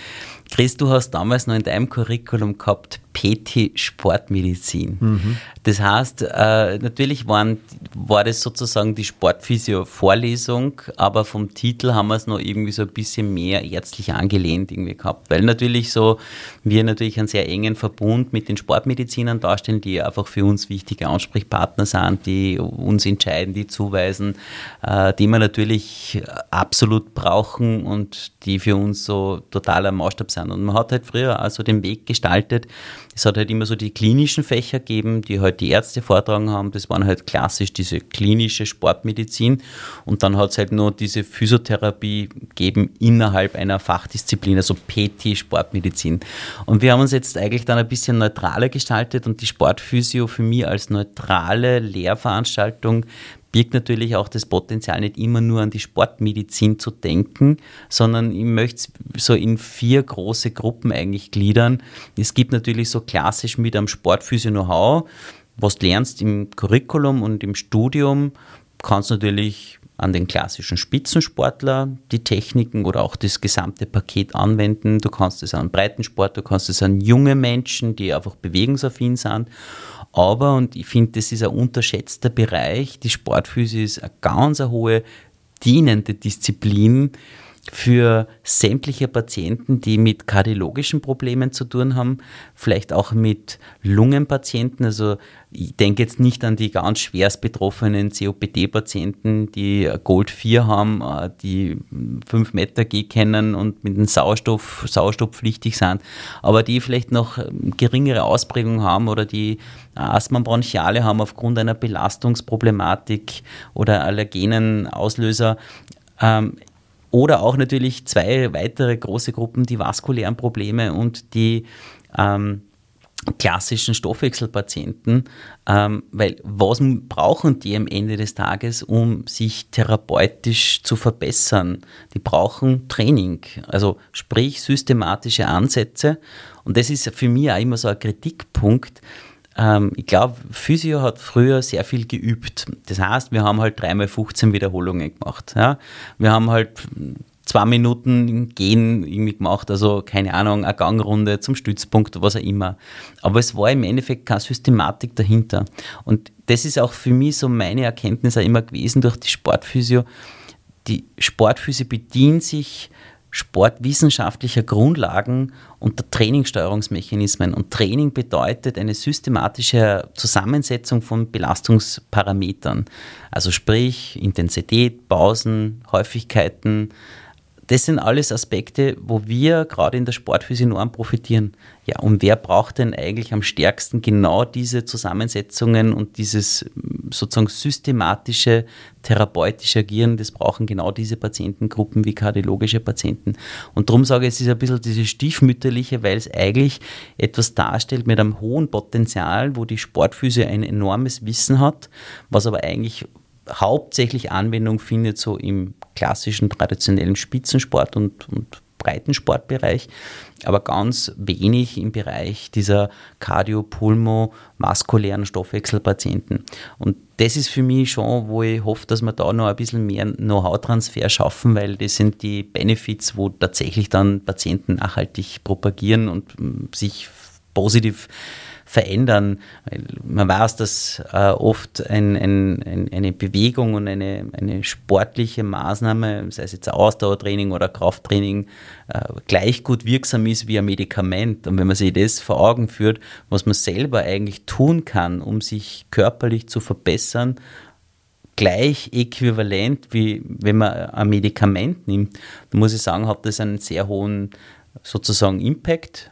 Chris, du hast damals noch in deinem Curriculum gehabt PT Sportmedizin. Mhm. Das heißt, äh, natürlich waren, war das sozusagen die Sportphysio-Vorlesung, aber vom Titel haben wir es noch irgendwie so ein bisschen mehr ärztlich angelehnt irgendwie gehabt, weil natürlich so wir natürlich einen sehr engen Verbund mit den Sportmedizinern darstellen, die einfach für uns wichtige Ansprechpartner sind, die uns entscheiden, die zuweisen, äh, die wir natürlich absolut brauchen und die für uns so totaler Maßstab sind. Und man hat halt früher also den Weg gestaltet, es hat halt immer so die klinischen Fächer gegeben, die halt die Ärzte vortragen haben. Das waren halt klassisch diese klinische Sportmedizin. Und dann hat es halt nur diese Physiotherapie gegeben innerhalb einer Fachdisziplin, also PT Sportmedizin. Und wir haben uns jetzt eigentlich dann ein bisschen neutraler gestaltet und die Sportphysio für mich als neutrale Lehrveranstaltung birgt natürlich auch das Potenzial, nicht immer nur an die Sportmedizin zu denken, sondern ich möchte es so in vier große Gruppen eigentlich gliedern. Es gibt natürlich so klassisch mit am Sportphysio-Know-how, was du lernst im Curriculum und im Studium, kannst natürlich an den klassischen Spitzensportler die Techniken oder auch das gesamte Paket anwenden. Du kannst es an Breitensport, du kannst es an junge Menschen, die einfach bewegungsaffin sind. Aber, und ich finde, das ist ein unterschätzter Bereich, die Sportphysik ist eine ganz eine hohe dienende Disziplin für sämtliche Patienten, die mit kardiologischen Problemen zu tun haben, vielleicht auch mit Lungenpatienten. Also ich denke jetzt nicht an die ganz schwerst betroffenen COPD-Patienten, die Gold 4 haben, äh, die 5 Meter G kennen und mit dem Sauerstoff, sauerstoffpflichtig sind, aber die vielleicht noch geringere Ausprägung haben oder die Asthma bronchiale haben aufgrund einer Belastungsproblematik oder allergenen Auslöser. Ähm, oder auch natürlich zwei weitere große Gruppen, die vaskulären Probleme und die ähm, klassischen Stoffwechselpatienten, ähm, weil was brauchen die am Ende des Tages, um sich therapeutisch zu verbessern? Die brauchen Training, also sprich systematische Ansätze. Und das ist für mich auch immer so ein Kritikpunkt, ähm, ich glaube, Physio hat früher sehr viel geübt. Das heißt, wir haben halt dreimal 15 Wiederholungen gemacht. Ja? Wir haben halt zwei Minuten Gehen irgendwie gemacht, also keine Ahnung, eine Gangrunde zum Stützpunkt, was auch immer. Aber es war im Endeffekt keine Systematik dahinter. Und das ist auch für mich so meine Erkenntnis auch immer gewesen durch die Sportphysio. Die Sportphysio bedient sich sportwissenschaftlicher Grundlagen und der Trainingssteuerungsmechanismen. Und Training bedeutet eine systematische Zusammensetzung von Belastungsparametern. Also sprich Intensität, Pausen, Häufigkeiten, das sind alles Aspekte, wo wir gerade in der Sportphysik enorm profitieren. Ja, und wer braucht denn eigentlich am stärksten genau diese Zusammensetzungen und dieses sozusagen systematische therapeutische Agieren? Das brauchen genau diese Patientengruppen wie kardiologische Patienten. Und darum sage ich, es ist ein bisschen dieses Stiefmütterliche, weil es eigentlich etwas darstellt mit einem hohen Potenzial, wo die Sportphysik ein enormes Wissen hat, was aber eigentlich hauptsächlich Anwendung findet, so im klassischen traditionellen Spitzensport und, und Breitensportbereich, aber ganz wenig im Bereich dieser kardiopulmo-vaskulären Stoffwechselpatienten. Und das ist für mich schon, wo ich hoffe, dass wir da noch ein bisschen mehr Know-how-Transfer schaffen, weil das sind die Benefits, wo tatsächlich dann Patienten nachhaltig propagieren und mm, sich positiv verändern. Man weiß, dass äh, oft ein, ein, ein, eine Bewegung und eine, eine sportliche Maßnahme, sei es jetzt Ausdauertraining oder Krafttraining, äh, gleich gut wirksam ist wie ein Medikament. Und wenn man sich das vor Augen führt, was man selber eigentlich tun kann, um sich körperlich zu verbessern, gleich äquivalent wie wenn man ein Medikament nimmt, dann muss ich sagen, hat das einen sehr hohen sozusagen Impact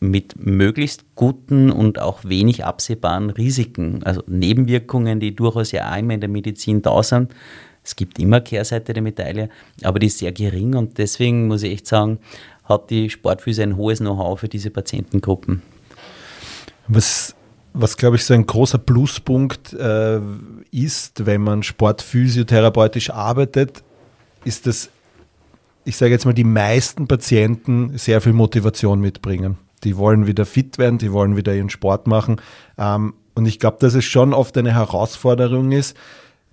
mit möglichst guten und auch wenig absehbaren Risiken, also Nebenwirkungen, die durchaus ja auch immer in der Medizin da sind. Es gibt immer Kehrseite der Medaille, aber die ist sehr gering und deswegen muss ich echt sagen, hat die Sportphysik ein hohes Know-how für diese Patientengruppen. Was was glaube ich so ein großer Pluspunkt äh, ist, wenn man sportphysiotherapeutisch arbeitet, ist, dass ich sage jetzt mal, die meisten Patienten sehr viel Motivation mitbringen. Die wollen wieder fit werden, die wollen wieder ihren Sport machen. Ähm, und ich glaube, dass es schon oft eine Herausforderung ist,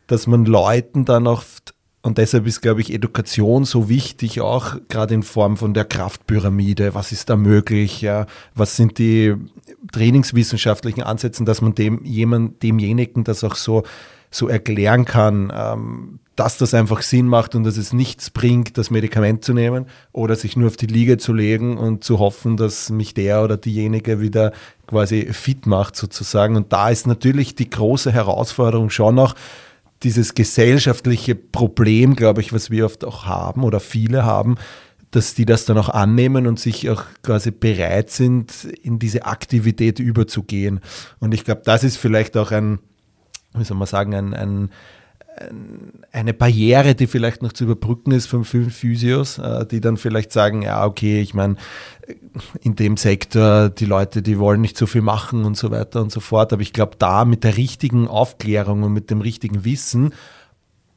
dass man Leuten dann oft, und deshalb ist, glaube ich, Education so wichtig, auch gerade in Form von der Kraftpyramide. Was ist da möglich? Ja? Was sind die trainingswissenschaftlichen Ansätze, dass man dem jemand, demjenigen das auch so, so erklären kann, ähm, dass das einfach Sinn macht und dass es nichts bringt, das Medikament zu nehmen oder sich nur auf die Liege zu legen und zu hoffen, dass mich der oder diejenige wieder quasi fit macht sozusagen. Und da ist natürlich die große Herausforderung schon noch, dieses gesellschaftliche Problem, glaube ich, was wir oft auch haben oder viele haben, dass die das dann auch annehmen und sich auch quasi bereit sind, in diese Aktivität überzugehen. Und ich glaube, das ist vielleicht auch ein, wie soll man sagen, ein, ein eine Barriere, die vielleicht noch zu überbrücken ist von vielen Physios, äh, die dann vielleicht sagen, ja, okay, ich meine, in dem Sektor, die Leute, die wollen nicht so viel machen und so weiter und so fort. Aber ich glaube, da mit der richtigen Aufklärung und mit dem richtigen Wissen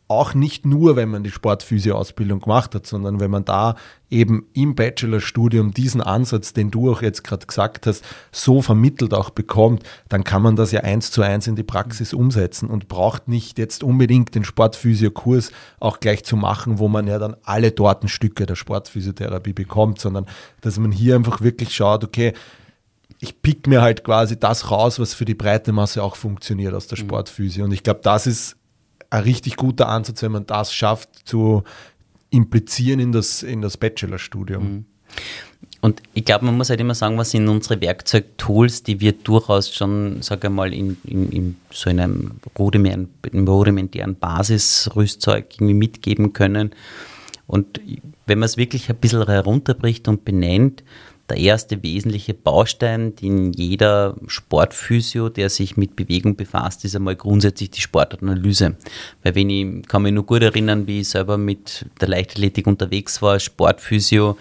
auch nicht nur, wenn man die Sportphysio-Ausbildung gemacht hat, sondern wenn man da eben im Bachelorstudium diesen Ansatz, den du auch jetzt gerade gesagt hast, so vermittelt auch bekommt, dann kann man das ja eins zu eins in die Praxis umsetzen und braucht nicht jetzt unbedingt den Sportphysio-Kurs auch gleich zu machen, wo man ja dann alle dort Stücke der Sportphysiotherapie bekommt, sondern dass man hier einfach wirklich schaut, okay, ich pick mir halt quasi das raus, was für die breite Masse auch funktioniert aus der mhm. Sportphysio. Und ich glaube, das ist ein richtig guter Ansatz, wenn man das schafft, zu implizieren in das, in das Bachelorstudium. Mhm. Und ich glaube, man muss halt immer sagen, was sind unsere Werkzeugtools, die wir durchaus schon, sage ich mal, in, in, in so einem rudimentären, rudimentären Basisrüstzeug irgendwie mitgeben können. Und wenn man es wirklich ein bisschen herunterbricht und benennt, der erste wesentliche Baustein, den jeder Sportphysio, der sich mit Bewegung befasst, ist einmal grundsätzlich die Sportanalyse. Weil wenn ich kann mich nur gut erinnern, wie ich selber mit der Leichtathletik unterwegs war, Sportphysio,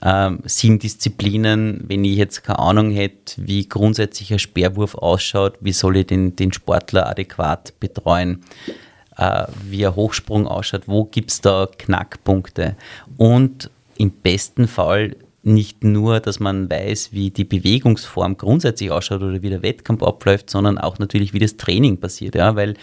äh, sieben Disziplinen, wenn ich jetzt keine Ahnung hätte, wie grundsätzlich ein Speerwurf ausschaut, wie soll ich den, den Sportler adäquat betreuen, äh, wie ein Hochsprung ausschaut, wo gibt es da Knackpunkte und im besten Fall nicht nur, dass man weiß, wie die Bewegungsform grundsätzlich ausschaut oder wie der Wettkampf abläuft, sondern auch natürlich, wie das Training passiert. Ja, weil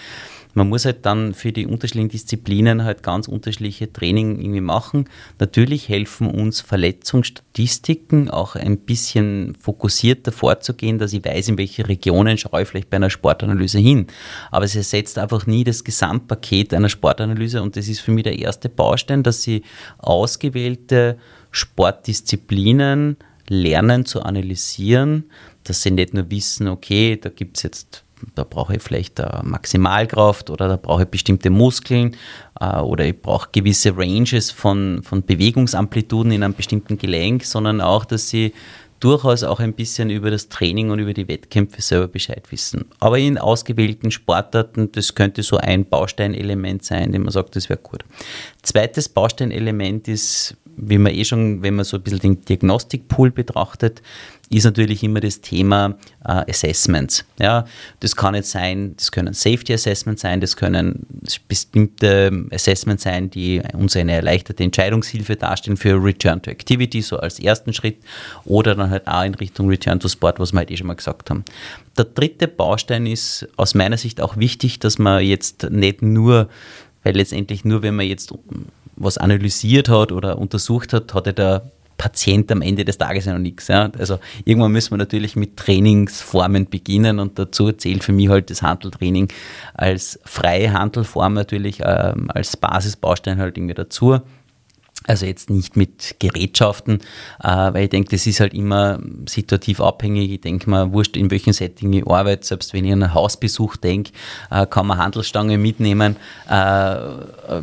man muss halt dann für die unterschiedlichen Disziplinen halt ganz unterschiedliche Training irgendwie machen. Natürlich helfen uns Verletzungsstatistiken auch ein bisschen fokussierter vorzugehen, dass ich weiß, in welche Regionen schaue ich vielleicht bei einer Sportanalyse hin. Aber es ersetzt einfach nie das Gesamtpaket einer Sportanalyse und das ist für mich der erste Baustein, dass sie ausgewählte Sportdisziplinen lernen zu analysieren, dass sie nicht nur wissen, okay, da gibt es jetzt, da brauche ich vielleicht Maximalkraft oder da brauche ich bestimmte Muskeln äh, oder ich brauche gewisse Ranges von, von Bewegungsamplituden in einem bestimmten Gelenk, sondern auch, dass sie durchaus auch ein bisschen über das Training und über die Wettkämpfe selber Bescheid wissen. Aber in ausgewählten Sportarten, das könnte so ein Bausteinelement sein, dem man sagt, das wäre gut. Zweites Bausteinelement ist, wie man eh schon, wenn man so ein bisschen den Diagnostikpool betrachtet, ist natürlich immer das Thema äh, Assessments. Ja, das kann jetzt sein, das können Safety Assessments sein, das können bestimmte Assessments sein, die uns eine erleichterte Entscheidungshilfe darstellen für Return to Activity, so als ersten Schritt, oder dann halt auch in Richtung Return to Sport, was wir halt eh schon mal gesagt haben. Der dritte Baustein ist aus meiner Sicht auch wichtig, dass man jetzt nicht nur, weil letztendlich nur, wenn man jetzt was analysiert hat oder untersucht hat, hat er da Patient am Ende des Tages ja noch nichts. Ja. Also irgendwann müssen wir natürlich mit Trainingsformen beginnen und dazu zählt für mich halt das Handeltraining als freie Handelform natürlich ähm, als Basisbaustein halt irgendwie dazu. Also jetzt nicht mit Gerätschaften, äh, weil ich denke, das ist halt immer situativ abhängig. Ich denke mal, wurscht, in welchem Setting ich arbeite, selbst wenn ich an einen Hausbesuch denke, äh, kann man Handelsstange mitnehmen. Äh,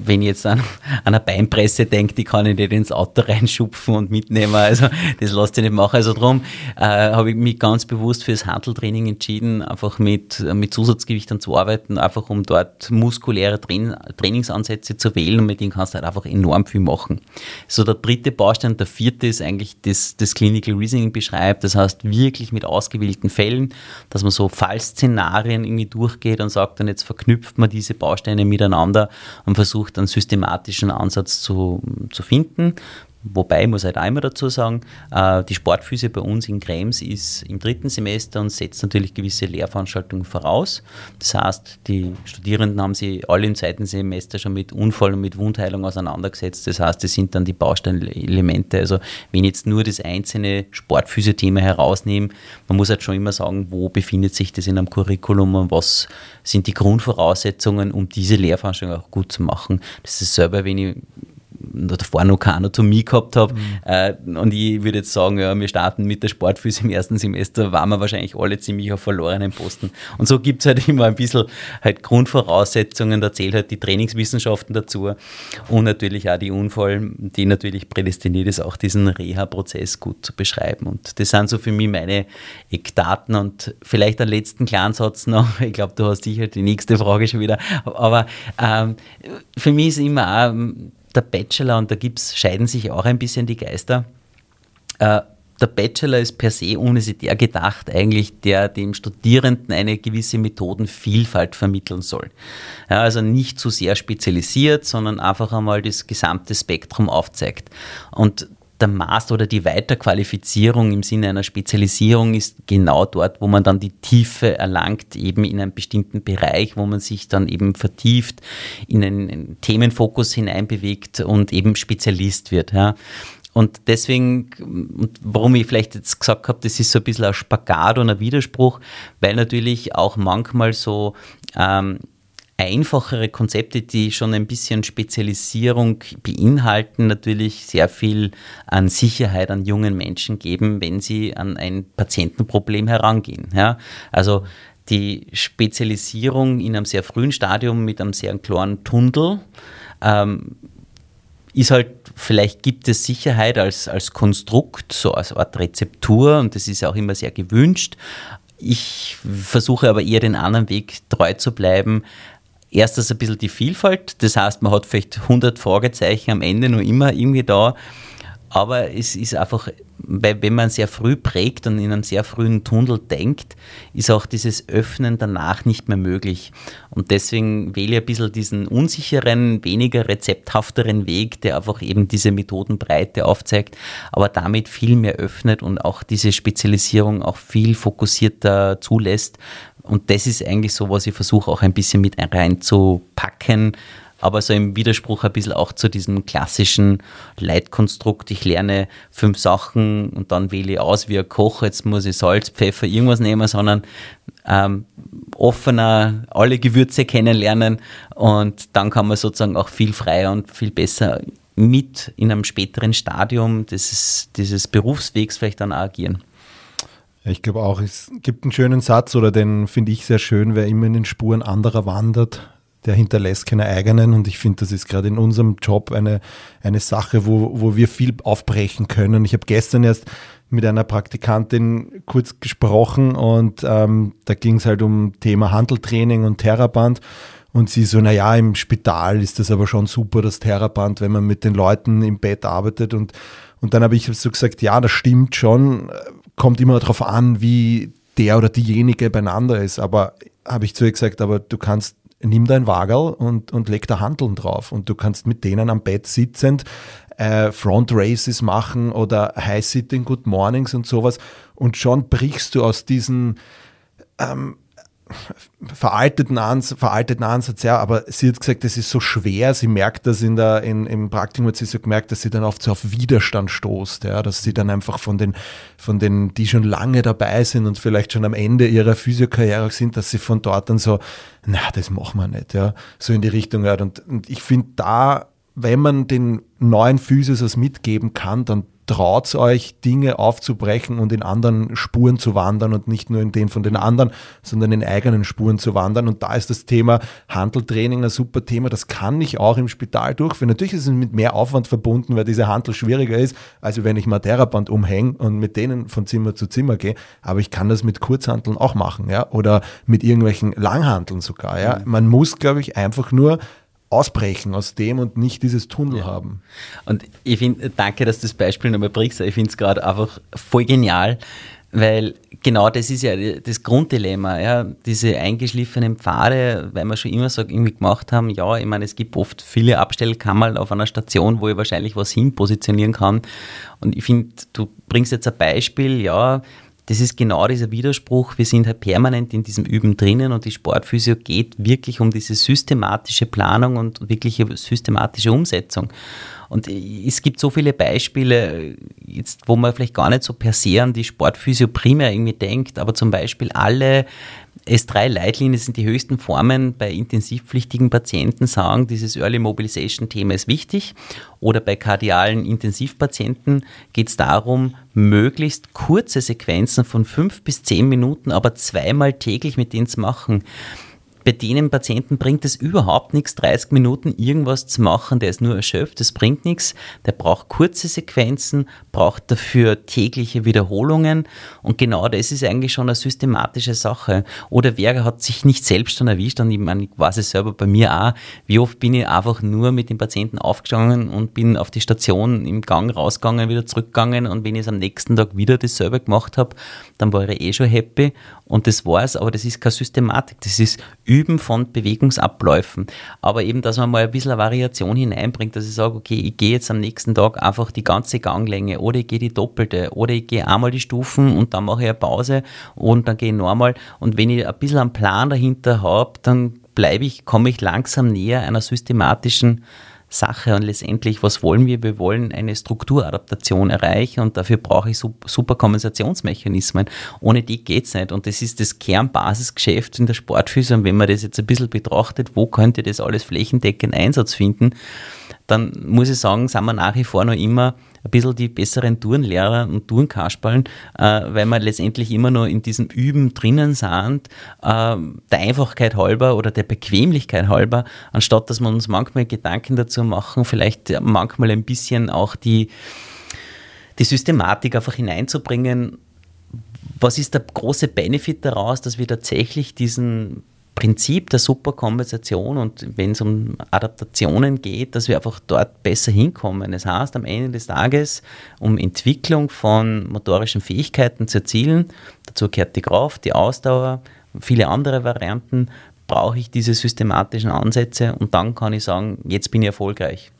wenn ich jetzt an, eine Beinpresse denke, die kann ich nicht ins Auto reinschupfen und mitnehmen. Also das lässt sich nicht machen. Also darum habe ich mich ganz bewusst für das Handeltraining entschieden, einfach mit, mit Zusatzgewichtern zu arbeiten, einfach um dort muskuläre Train Trainingsansätze zu wählen und mit denen kannst du halt einfach enorm viel machen. So der dritte Baustein, der vierte ist eigentlich das, das Clinical Reasoning beschreibt. Das heißt wirklich mit ausgewählten Fällen, dass man so Fallszenarien irgendwie durchgeht und sagt dann jetzt verknüpft man diese Bausteine miteinander und versucht einen systematischen Ansatz zu, zu finden. Wobei, muss halt einmal dazu sagen, äh, die Sportphysik bei uns in Krems ist im dritten Semester und setzt natürlich gewisse Lehrveranstaltungen voraus. Das heißt, die Studierenden haben sich alle im zweiten Semester schon mit Unfall und mit Wundheilung auseinandergesetzt. Das heißt, das sind dann die Bausteinelemente. Also wenn ich jetzt nur das einzelne Sportphysio-Thema herausnehme, man muss halt schon immer sagen, wo befindet sich das in einem Curriculum und was sind die Grundvoraussetzungen, um diese Lehrveranstaltung auch gut zu machen. Das ist selber, wenn ich davor noch keine Anatomie gehabt habe. Mhm. Äh, und ich würde jetzt sagen, ja, wir starten mit der Sportphysik im ersten Semester, waren wir wahrscheinlich alle ziemlich auf verlorenen Posten. Und so gibt es halt immer ein bisschen halt Grundvoraussetzungen, da zählt halt die Trainingswissenschaften dazu und natürlich auch die Unfall, die natürlich prädestiniert ist, auch diesen Reha-Prozess gut zu beschreiben. Und das sind so für mich meine Eckdaten und vielleicht einen letzten kleinen Satz noch. Ich glaube, du hast sicher die nächste Frage schon wieder. Aber ähm, für mich ist immer auch der Bachelor, und da gibt's, scheiden sich auch ein bisschen die Geister, äh, der Bachelor ist per se universitär gedacht, eigentlich der dem Studierenden eine gewisse Methodenvielfalt vermitteln soll. Ja, also nicht zu sehr spezialisiert, sondern einfach einmal das gesamte Spektrum aufzeigt. Und der Master oder die Weiterqualifizierung im Sinne einer Spezialisierung ist genau dort, wo man dann die Tiefe erlangt, eben in einem bestimmten Bereich, wo man sich dann eben vertieft, in einen Themenfokus hineinbewegt und eben Spezialist wird. Ja. Und deswegen, warum ich vielleicht jetzt gesagt habe, das ist so ein bisschen ein Spagat und ein Widerspruch, weil natürlich auch manchmal so ähm, einfachere Konzepte, die schon ein bisschen Spezialisierung beinhalten, natürlich sehr viel an Sicherheit an jungen Menschen geben, wenn sie an ein Patientenproblem herangehen. Ja? Also die Spezialisierung in einem sehr frühen Stadium mit einem sehr klaren Tunnel ähm, ist halt, vielleicht gibt es Sicherheit als, als Konstrukt, so als Art Rezeptur und das ist auch immer sehr gewünscht. Ich versuche aber eher den anderen Weg treu zu bleiben, erstens ein bisschen die Vielfalt, das heißt, man hat vielleicht 100 Fragezeichen am Ende noch immer irgendwie da, aber es ist einfach, wenn man sehr früh prägt und in einem sehr frühen Tunnel denkt, ist auch dieses Öffnen danach nicht mehr möglich. Und deswegen wähle ich ein bisschen diesen unsicheren, weniger rezepthafteren Weg, der einfach eben diese Methodenbreite aufzeigt, aber damit viel mehr öffnet und auch diese Spezialisierung auch viel fokussierter zulässt, und das ist eigentlich so, was ich versuche auch ein bisschen mit reinzupacken, aber so im Widerspruch ein bisschen auch zu diesem klassischen Leitkonstrukt. Ich lerne fünf Sachen und dann wähle ich aus, wie ein Koch, jetzt muss ich Salz, Pfeffer, irgendwas nehmen, sondern ähm, offener alle Gewürze kennenlernen und dann kann man sozusagen auch viel freier und viel besser mit in einem späteren Stadium dieses, dieses Berufswegs vielleicht dann agieren. Ich glaube auch, es gibt einen schönen Satz oder den finde ich sehr schön, wer immer in den Spuren anderer wandert, der hinterlässt keine eigenen. Und ich finde, das ist gerade in unserem Job eine, eine Sache, wo, wo wir viel aufbrechen können. Ich habe gestern erst mit einer Praktikantin kurz gesprochen und ähm, da ging es halt um Thema Handeltraining und Theraband. Und sie so, naja, im Spital ist das aber schon super, das Theraband, wenn man mit den Leuten im Bett arbeitet. Und, und dann habe ich so gesagt, ja, das stimmt schon kommt immer darauf an, wie der oder diejenige beieinander ist. Aber habe ich zu ihr gesagt, aber du kannst, nimm dein Wagel und, und leg da Handeln drauf. Und du kannst mit denen am Bett sitzend äh, Front Races machen oder High Sitting Good Mornings und sowas. Und schon brichst du aus diesen ähm, veralteten, Ans veralteten Ansatz, ja, aber sie hat gesagt, das ist so schwer, sie merkt das in der, in, im Praktikum hat sie so gemerkt, dass sie dann oft so auf Widerstand stoßt, ja, dass sie dann einfach von den, von den, die schon lange dabei sind und vielleicht schon am Ende ihrer Physiokarriere sind, dass sie von dort dann so, na, das machen wir nicht, ja, so in die Richtung hört. Und, und ich finde da, wenn man den neuen Physios was mitgeben kann, dann traut euch, Dinge aufzubrechen und in anderen Spuren zu wandern und nicht nur in den von den anderen, sondern in eigenen Spuren zu wandern. Und da ist das Thema Handeltraining ein super Thema. Das kann ich auch im Spital durchführen. Natürlich ist es mit mehr Aufwand verbunden, weil diese Handel schwieriger ist, als wenn ich mal Theraband umhänge und mit denen von Zimmer zu Zimmer gehe. Aber ich kann das mit Kurzhandeln auch machen, ja, oder mit irgendwelchen Langhandeln sogar, ja. Man muss, glaube ich, einfach nur ausbrechen aus dem und nicht dieses Tunnel ja. haben. Und ich finde, danke, dass du das Beispiel nochmal bringst. Ich finde es gerade einfach voll genial, weil genau das ist ja das Grunddilemma, ja, diese eingeschliffenen Pfade, weil wir schon immer so irgendwie gemacht haben, ja, ich meine, es gibt oft viele Abstellkammern auf einer Station, wo ich wahrscheinlich was hin positionieren kann. Und ich finde, du bringst jetzt ein Beispiel, ja, das ist genau dieser Widerspruch. Wir sind halt permanent in diesem Üben drinnen und die Sportphysio geht wirklich um diese systematische Planung und wirkliche systematische Umsetzung. Und es gibt so viele Beispiele, jetzt, wo man vielleicht gar nicht so per se an die Sportphysio primär irgendwie denkt, aber zum Beispiel alle S3-Leitlinien sind die höchsten Formen bei intensivpflichtigen Patienten sagen, dieses Early Mobilization-Thema ist wichtig. Oder bei kardialen Intensivpatienten geht es darum, möglichst kurze Sequenzen von fünf bis zehn Minuten, aber zweimal täglich mit denen zu machen bei denen Patienten bringt es überhaupt nichts, 30 Minuten irgendwas zu machen, der ist nur erschöpft, das bringt nichts. Der braucht kurze Sequenzen, braucht dafür tägliche Wiederholungen. Und genau das ist eigentlich schon eine systematische Sache. Oder wer hat sich nicht selbst schon erwischt? Und ich meine, ich weiß es selber bei mir auch, wie oft bin ich einfach nur mit dem Patienten aufgestanden und bin auf die Station im Gang rausgegangen, wieder zurückgegangen. Und wenn ich es am nächsten Tag wieder dasselbe gemacht habe, dann war ich eh schon happy und das war's, aber das ist keine Systematik, das ist Üben von Bewegungsabläufen. Aber eben, dass man mal ein bisschen eine Variation hineinbringt, dass ich sage, okay, ich gehe jetzt am nächsten Tag einfach die ganze Ganglänge oder ich gehe die doppelte oder ich gehe einmal die Stufen und dann mache ich eine Pause und dann gehe ich nochmal. Und wenn ich ein bisschen einen Plan dahinter habe, dann bleibe ich, komme ich langsam näher einer systematischen Sache und letztendlich, was wollen wir? Wir wollen eine Strukturadaptation erreichen und dafür brauche ich super Kompensationsmechanismen. Ohne die geht es nicht und das ist das Kernbasisgeschäft in der Sportphysik und wenn man das jetzt ein bisschen betrachtet, wo könnte das alles flächendeckend Einsatz finden, dann muss ich sagen, sind wir nach wie vor noch immer ein bisschen die besseren Turnlehrer und Turnkasperln, äh, weil wir letztendlich immer nur in diesem Üben drinnen sind, äh, der Einfachkeit halber oder der Bequemlichkeit halber, anstatt dass wir uns manchmal Gedanken dazu machen, vielleicht manchmal ein bisschen auch die, die Systematik einfach hineinzubringen. Was ist der große Benefit daraus, dass wir tatsächlich diesen Prinzip der Superkompensation und wenn es um Adaptationen geht, dass wir einfach dort besser hinkommen. Das heißt, am Ende des Tages, um Entwicklung von motorischen Fähigkeiten zu erzielen, dazu gehört die Kraft, die Ausdauer, viele andere Varianten, brauche ich diese systematischen Ansätze und dann kann ich sagen, jetzt bin ich erfolgreich.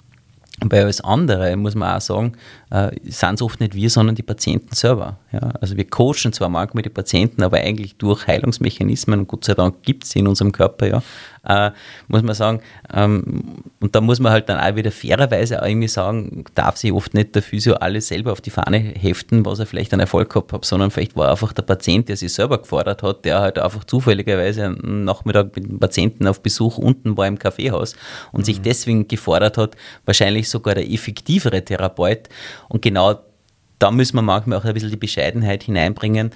Bei alles andere muss man auch sagen, äh, sind es oft nicht wir, sondern die Patienten selber. Ja? Also wir coachen zwar manchmal die Patienten, aber eigentlich durch Heilungsmechanismen, und Gott sei Dank gibt es in unserem Körper, ja, äh, muss man sagen, ähm, und da muss man halt dann auch wieder fairerweise auch irgendwie sagen, darf sich oft nicht der Physio alles selber auf die Fahne heften, was er vielleicht einen Erfolg gehabt hat, sondern vielleicht war einfach der Patient, der sich selber gefordert hat, der halt einfach zufälligerweise am Nachmittag mit dem Patienten auf Besuch unten war im Kaffeehaus und mhm. sich deswegen gefordert hat, wahrscheinlich sogar der effektivere Therapeut und genau da müssen wir manchmal auch ein bisschen die Bescheidenheit hineinbringen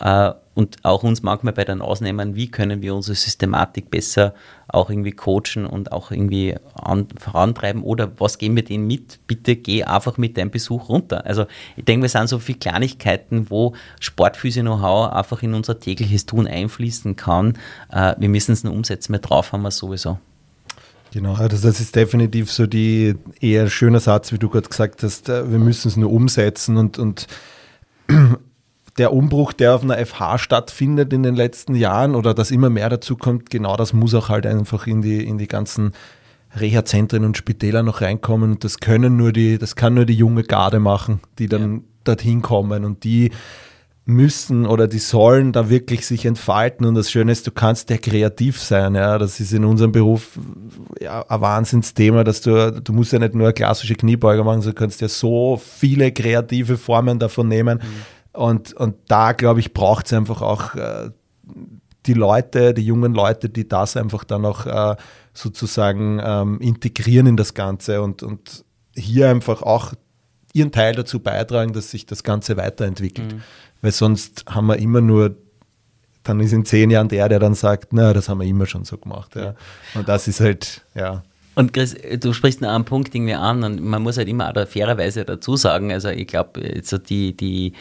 und auch uns manchmal bei den Ausnehmern, wie können wir unsere Systematik besser auch irgendwie coachen und auch irgendwie an, vorantreiben oder was geben wir denen mit? Bitte geh einfach mit deinem Besuch runter. Also ich denke, wir sind so viele Kleinigkeiten, wo Sportphysio-Know-how einfach in unser tägliches Tun einfließen kann. Äh, wir müssen es nur umsetzen, mehr drauf haben wir sowieso. Genau, also das ist definitiv so die eher schöner Satz, wie du gerade gesagt hast, äh, wir müssen es nur umsetzen und, und der Umbruch, der auf einer FH stattfindet in den letzten Jahren oder dass immer mehr dazu kommt, genau das muss auch halt einfach in die, in die ganzen Reha-Zentren und Spitäler noch reinkommen und das können nur die, das kann nur die junge Garde machen, die dann ja. dorthin kommen und die müssen oder die sollen da wirklich sich entfalten. Und das Schöne ist, du kannst ja kreativ sein. Ja, das ist in unserem Beruf ja, ein Wahnsinnsthema, dass du, du musst ja nicht nur klassische Kniebeuger machen, sondern du kannst ja so viele kreative Formen davon nehmen. Mhm. Und, und da, glaube ich, braucht es einfach auch äh, die Leute, die jungen Leute, die das einfach dann auch äh, sozusagen ähm, integrieren in das Ganze und, und hier einfach auch ihren Teil dazu beitragen, dass sich das Ganze weiterentwickelt. Mhm. Weil sonst haben wir immer nur, dann ist in zehn Jahren der, der dann sagt, na, das haben wir immer schon so gemacht. Ja. Und das ist halt, ja. Und Chris, du sprichst einen Punkt irgendwie an und man muss halt immer auch fairerweise dazu sagen, also ich glaube, so die, die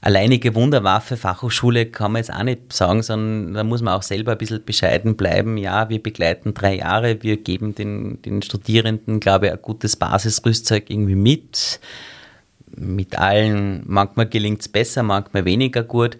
alleinige Wunderwaffe, Fachhochschule kann man jetzt auch nicht sagen, sondern da muss man auch selber ein bisschen bescheiden bleiben. Ja, wir begleiten drei Jahre, wir geben den, den Studierenden, glaube ich, ein gutes Basisrüstzeug irgendwie mit. Mit allen, manchmal gelingt es besser, manchmal weniger gut.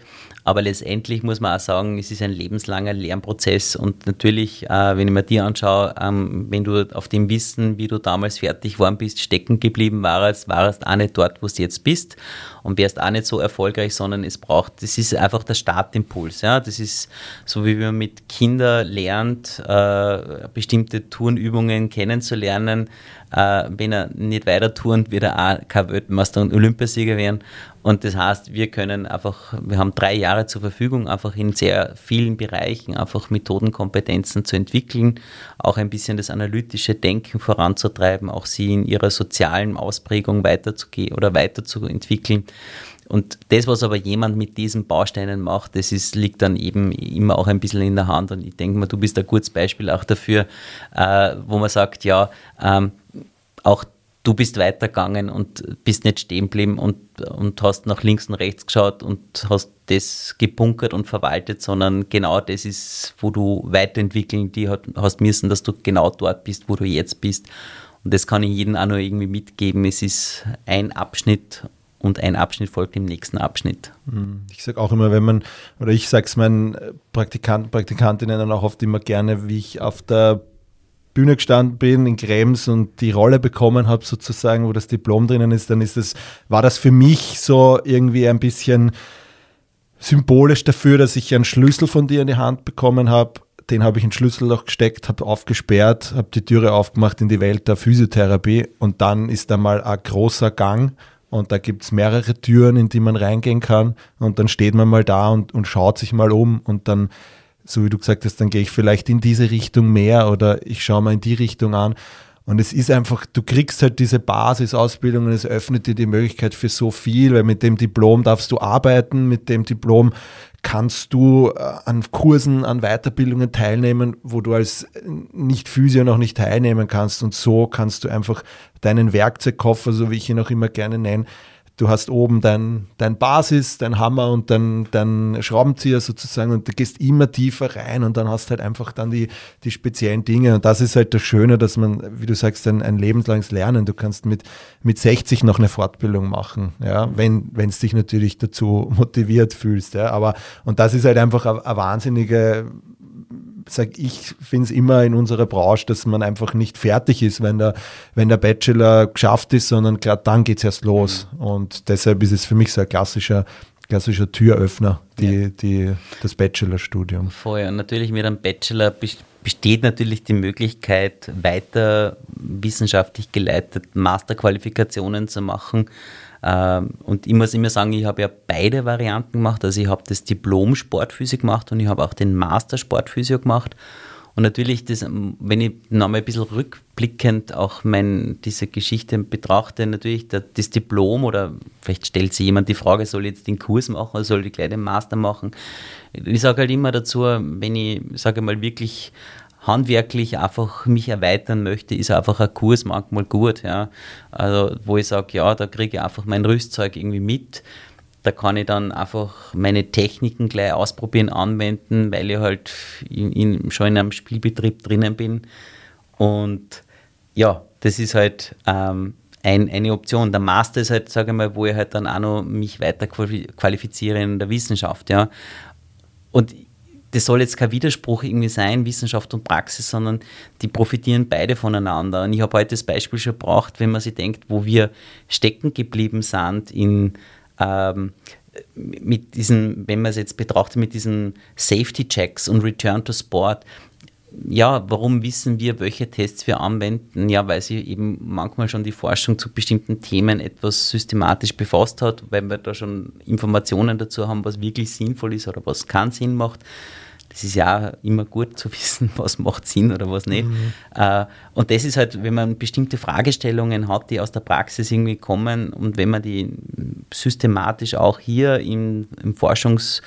Aber letztendlich muss man auch sagen, es ist ein lebenslanger Lernprozess und natürlich, äh, wenn ich mir dir anschaue, ähm, wenn du auf dem Wissen, wie du damals fertig geworden bist, stecken geblieben warst, warst auch nicht dort, wo du jetzt bist und wärst auch nicht so erfolgreich, sondern es braucht, das ist einfach der Startimpuls. Ja? Das ist so, wie man mit Kindern lernt, äh, bestimmte Turnübungen kennenzulernen. Äh, wenn er nicht weiter turnt, wird er auch kein Weltmeister und Olympiasieger werden. Und das heißt, wir können einfach, wir haben drei Jahre zur Verfügung, einfach in sehr vielen Bereichen einfach Methodenkompetenzen zu entwickeln, auch ein bisschen das analytische Denken voranzutreiben, auch sie in ihrer sozialen Ausprägung weiterzugehen oder weiterzuentwickeln. Und das, was aber jemand mit diesen Bausteinen macht, das ist, liegt dann eben immer auch ein bisschen in der Hand. Und ich denke mal, du bist ein gutes Beispiel auch dafür, äh, wo man sagt, ja, ähm, auch du bist weitergegangen und bist nicht stehen geblieben und, und hast nach links und rechts geschaut und hast das gebunkert und verwaltet, sondern genau das ist, wo du weiterentwickeln die hast müssen, dass du genau dort bist, wo du jetzt bist. Und das kann ich jedem auch nur irgendwie mitgeben. Es ist ein Abschnitt und ein Abschnitt folgt dem nächsten Abschnitt. Hm. Ich sage auch immer, wenn man, oder ich sage es meinen Praktikanten, Praktikantinnen dann auch oft immer gerne, wie ich auf der Bühne gestanden bin in Krems und die Rolle bekommen habe, sozusagen, wo das Diplom drinnen ist, dann ist das, war das für mich so irgendwie ein bisschen symbolisch dafür, dass ich einen Schlüssel von dir in die Hand bekommen habe. Den habe ich in Schlüsselloch gesteckt, habe aufgesperrt, habe die Türe aufgemacht in die Welt der Physiotherapie und dann ist da mal ein großer Gang und da gibt es mehrere Türen, in die man reingehen kann und dann steht man mal da und, und schaut sich mal um und dann so wie du gesagt hast, dann gehe ich vielleicht in diese Richtung mehr oder ich schaue mal in die Richtung an. Und es ist einfach, du kriegst halt diese Basisausbildung und es öffnet dir die Möglichkeit für so viel, weil mit dem Diplom darfst du arbeiten, mit dem Diplom kannst du äh, an Kursen, an Weiterbildungen teilnehmen, wo du als Nicht-Physio noch nicht teilnehmen kannst. Und so kannst du einfach deinen Werkzeugkoffer, so wie ich ihn auch immer gerne nenne, du hast oben dein, dein Basis, dein Hammer und dein, dein Schraubenzieher sozusagen und du gehst immer tiefer rein und dann hast halt einfach dann die, die speziellen Dinge. Und das ist halt das Schöne, dass man, wie du sagst, ein, ein lebenslanges Lernen. Du kannst mit, mit 60 noch eine Fortbildung machen, ja, wenn es dich natürlich dazu motiviert fühlst. Ja. Aber und das ist halt einfach eine, eine wahnsinnige sage ich, finde es immer in unserer Branche, dass man einfach nicht fertig ist, wenn der, wenn der Bachelor geschafft ist, sondern gerade dann geht es erst los. Mhm. Und deshalb ist es für mich so ein klassischer, klassischer Türöffner, die, ja. die, das Bachelorstudium. Vorher, natürlich mit einem Bachelor besteht natürlich die Möglichkeit, weiter wissenschaftlich geleitet Masterqualifikationen zu machen. Ähm, und ich muss immer sagen, ich habe ja beide Varianten gemacht. Also ich habe das Diplom Sportphysik gemacht und ich habe auch den Master Sportphysio gemacht. Und natürlich, das, wenn ich nochmal ein bisschen rückblickend auch mein, diese Geschichte betrachte, natürlich das Diplom oder vielleicht stellt sich jemand die Frage, soll ich jetzt den Kurs machen oder soll ich gleich den Master machen? Ich sage halt immer dazu, wenn ich, sage mal, wirklich handwerklich einfach mich erweitern möchte, ist einfach ein Kurs manchmal gut. Ja. Also wo ich sage, ja, da kriege ich einfach mein Rüstzeug irgendwie mit. Da kann ich dann einfach meine Techniken gleich ausprobieren, anwenden, weil ich halt in, in, schon in einem Spielbetrieb drinnen bin. Und ja, das ist halt ähm, ein, eine Option. Der Master ist halt, sage ich mal, wo ich halt dann auch noch mich weiter qualifiziere in der Wissenschaft. Ja. Und das soll jetzt kein Widerspruch irgendwie sein, Wissenschaft und Praxis, sondern die profitieren beide voneinander. Und ich habe heute das Beispiel schon gebracht, wenn man sich denkt, wo wir stecken geblieben sind in ähm, mit diesen, wenn man es jetzt betrachtet, mit diesen Safety Checks und Return to Sport, ja, warum wissen wir, welche Tests wir anwenden? Ja, weil sich eben manchmal schon die Forschung zu bestimmten Themen etwas systematisch befasst hat, weil wir da schon Informationen dazu haben, was wirklich sinnvoll ist oder was keinen Sinn macht. Das ist ja auch immer gut zu wissen, was macht Sinn oder was nicht. Mhm. Äh, und das ist halt, wenn man bestimmte Fragestellungen hat, die aus der Praxis irgendwie kommen und wenn man die systematisch auch hier im, im Forschungs-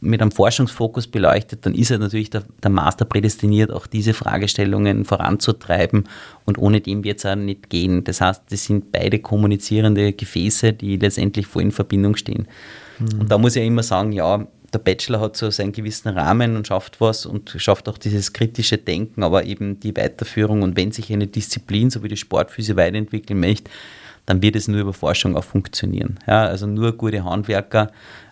mit einem Forschungsfokus beleuchtet, dann ist er natürlich der, der Master prädestiniert, auch diese Fragestellungen voranzutreiben und ohne dem wird es auch nicht gehen. Das heißt, das sind beide kommunizierende Gefäße, die letztendlich vor in Verbindung stehen. Mhm. Und da muss ich immer sagen, ja, der Bachelor hat so seinen gewissen Rahmen und schafft was und schafft auch dieses kritische Denken, aber eben die Weiterführung und wenn sich eine Disziplin, so wie die Sportphysik, weiterentwickeln möchte, dann wird es nur über Forschung auch funktionieren. Ja, also nur gute Handwerker.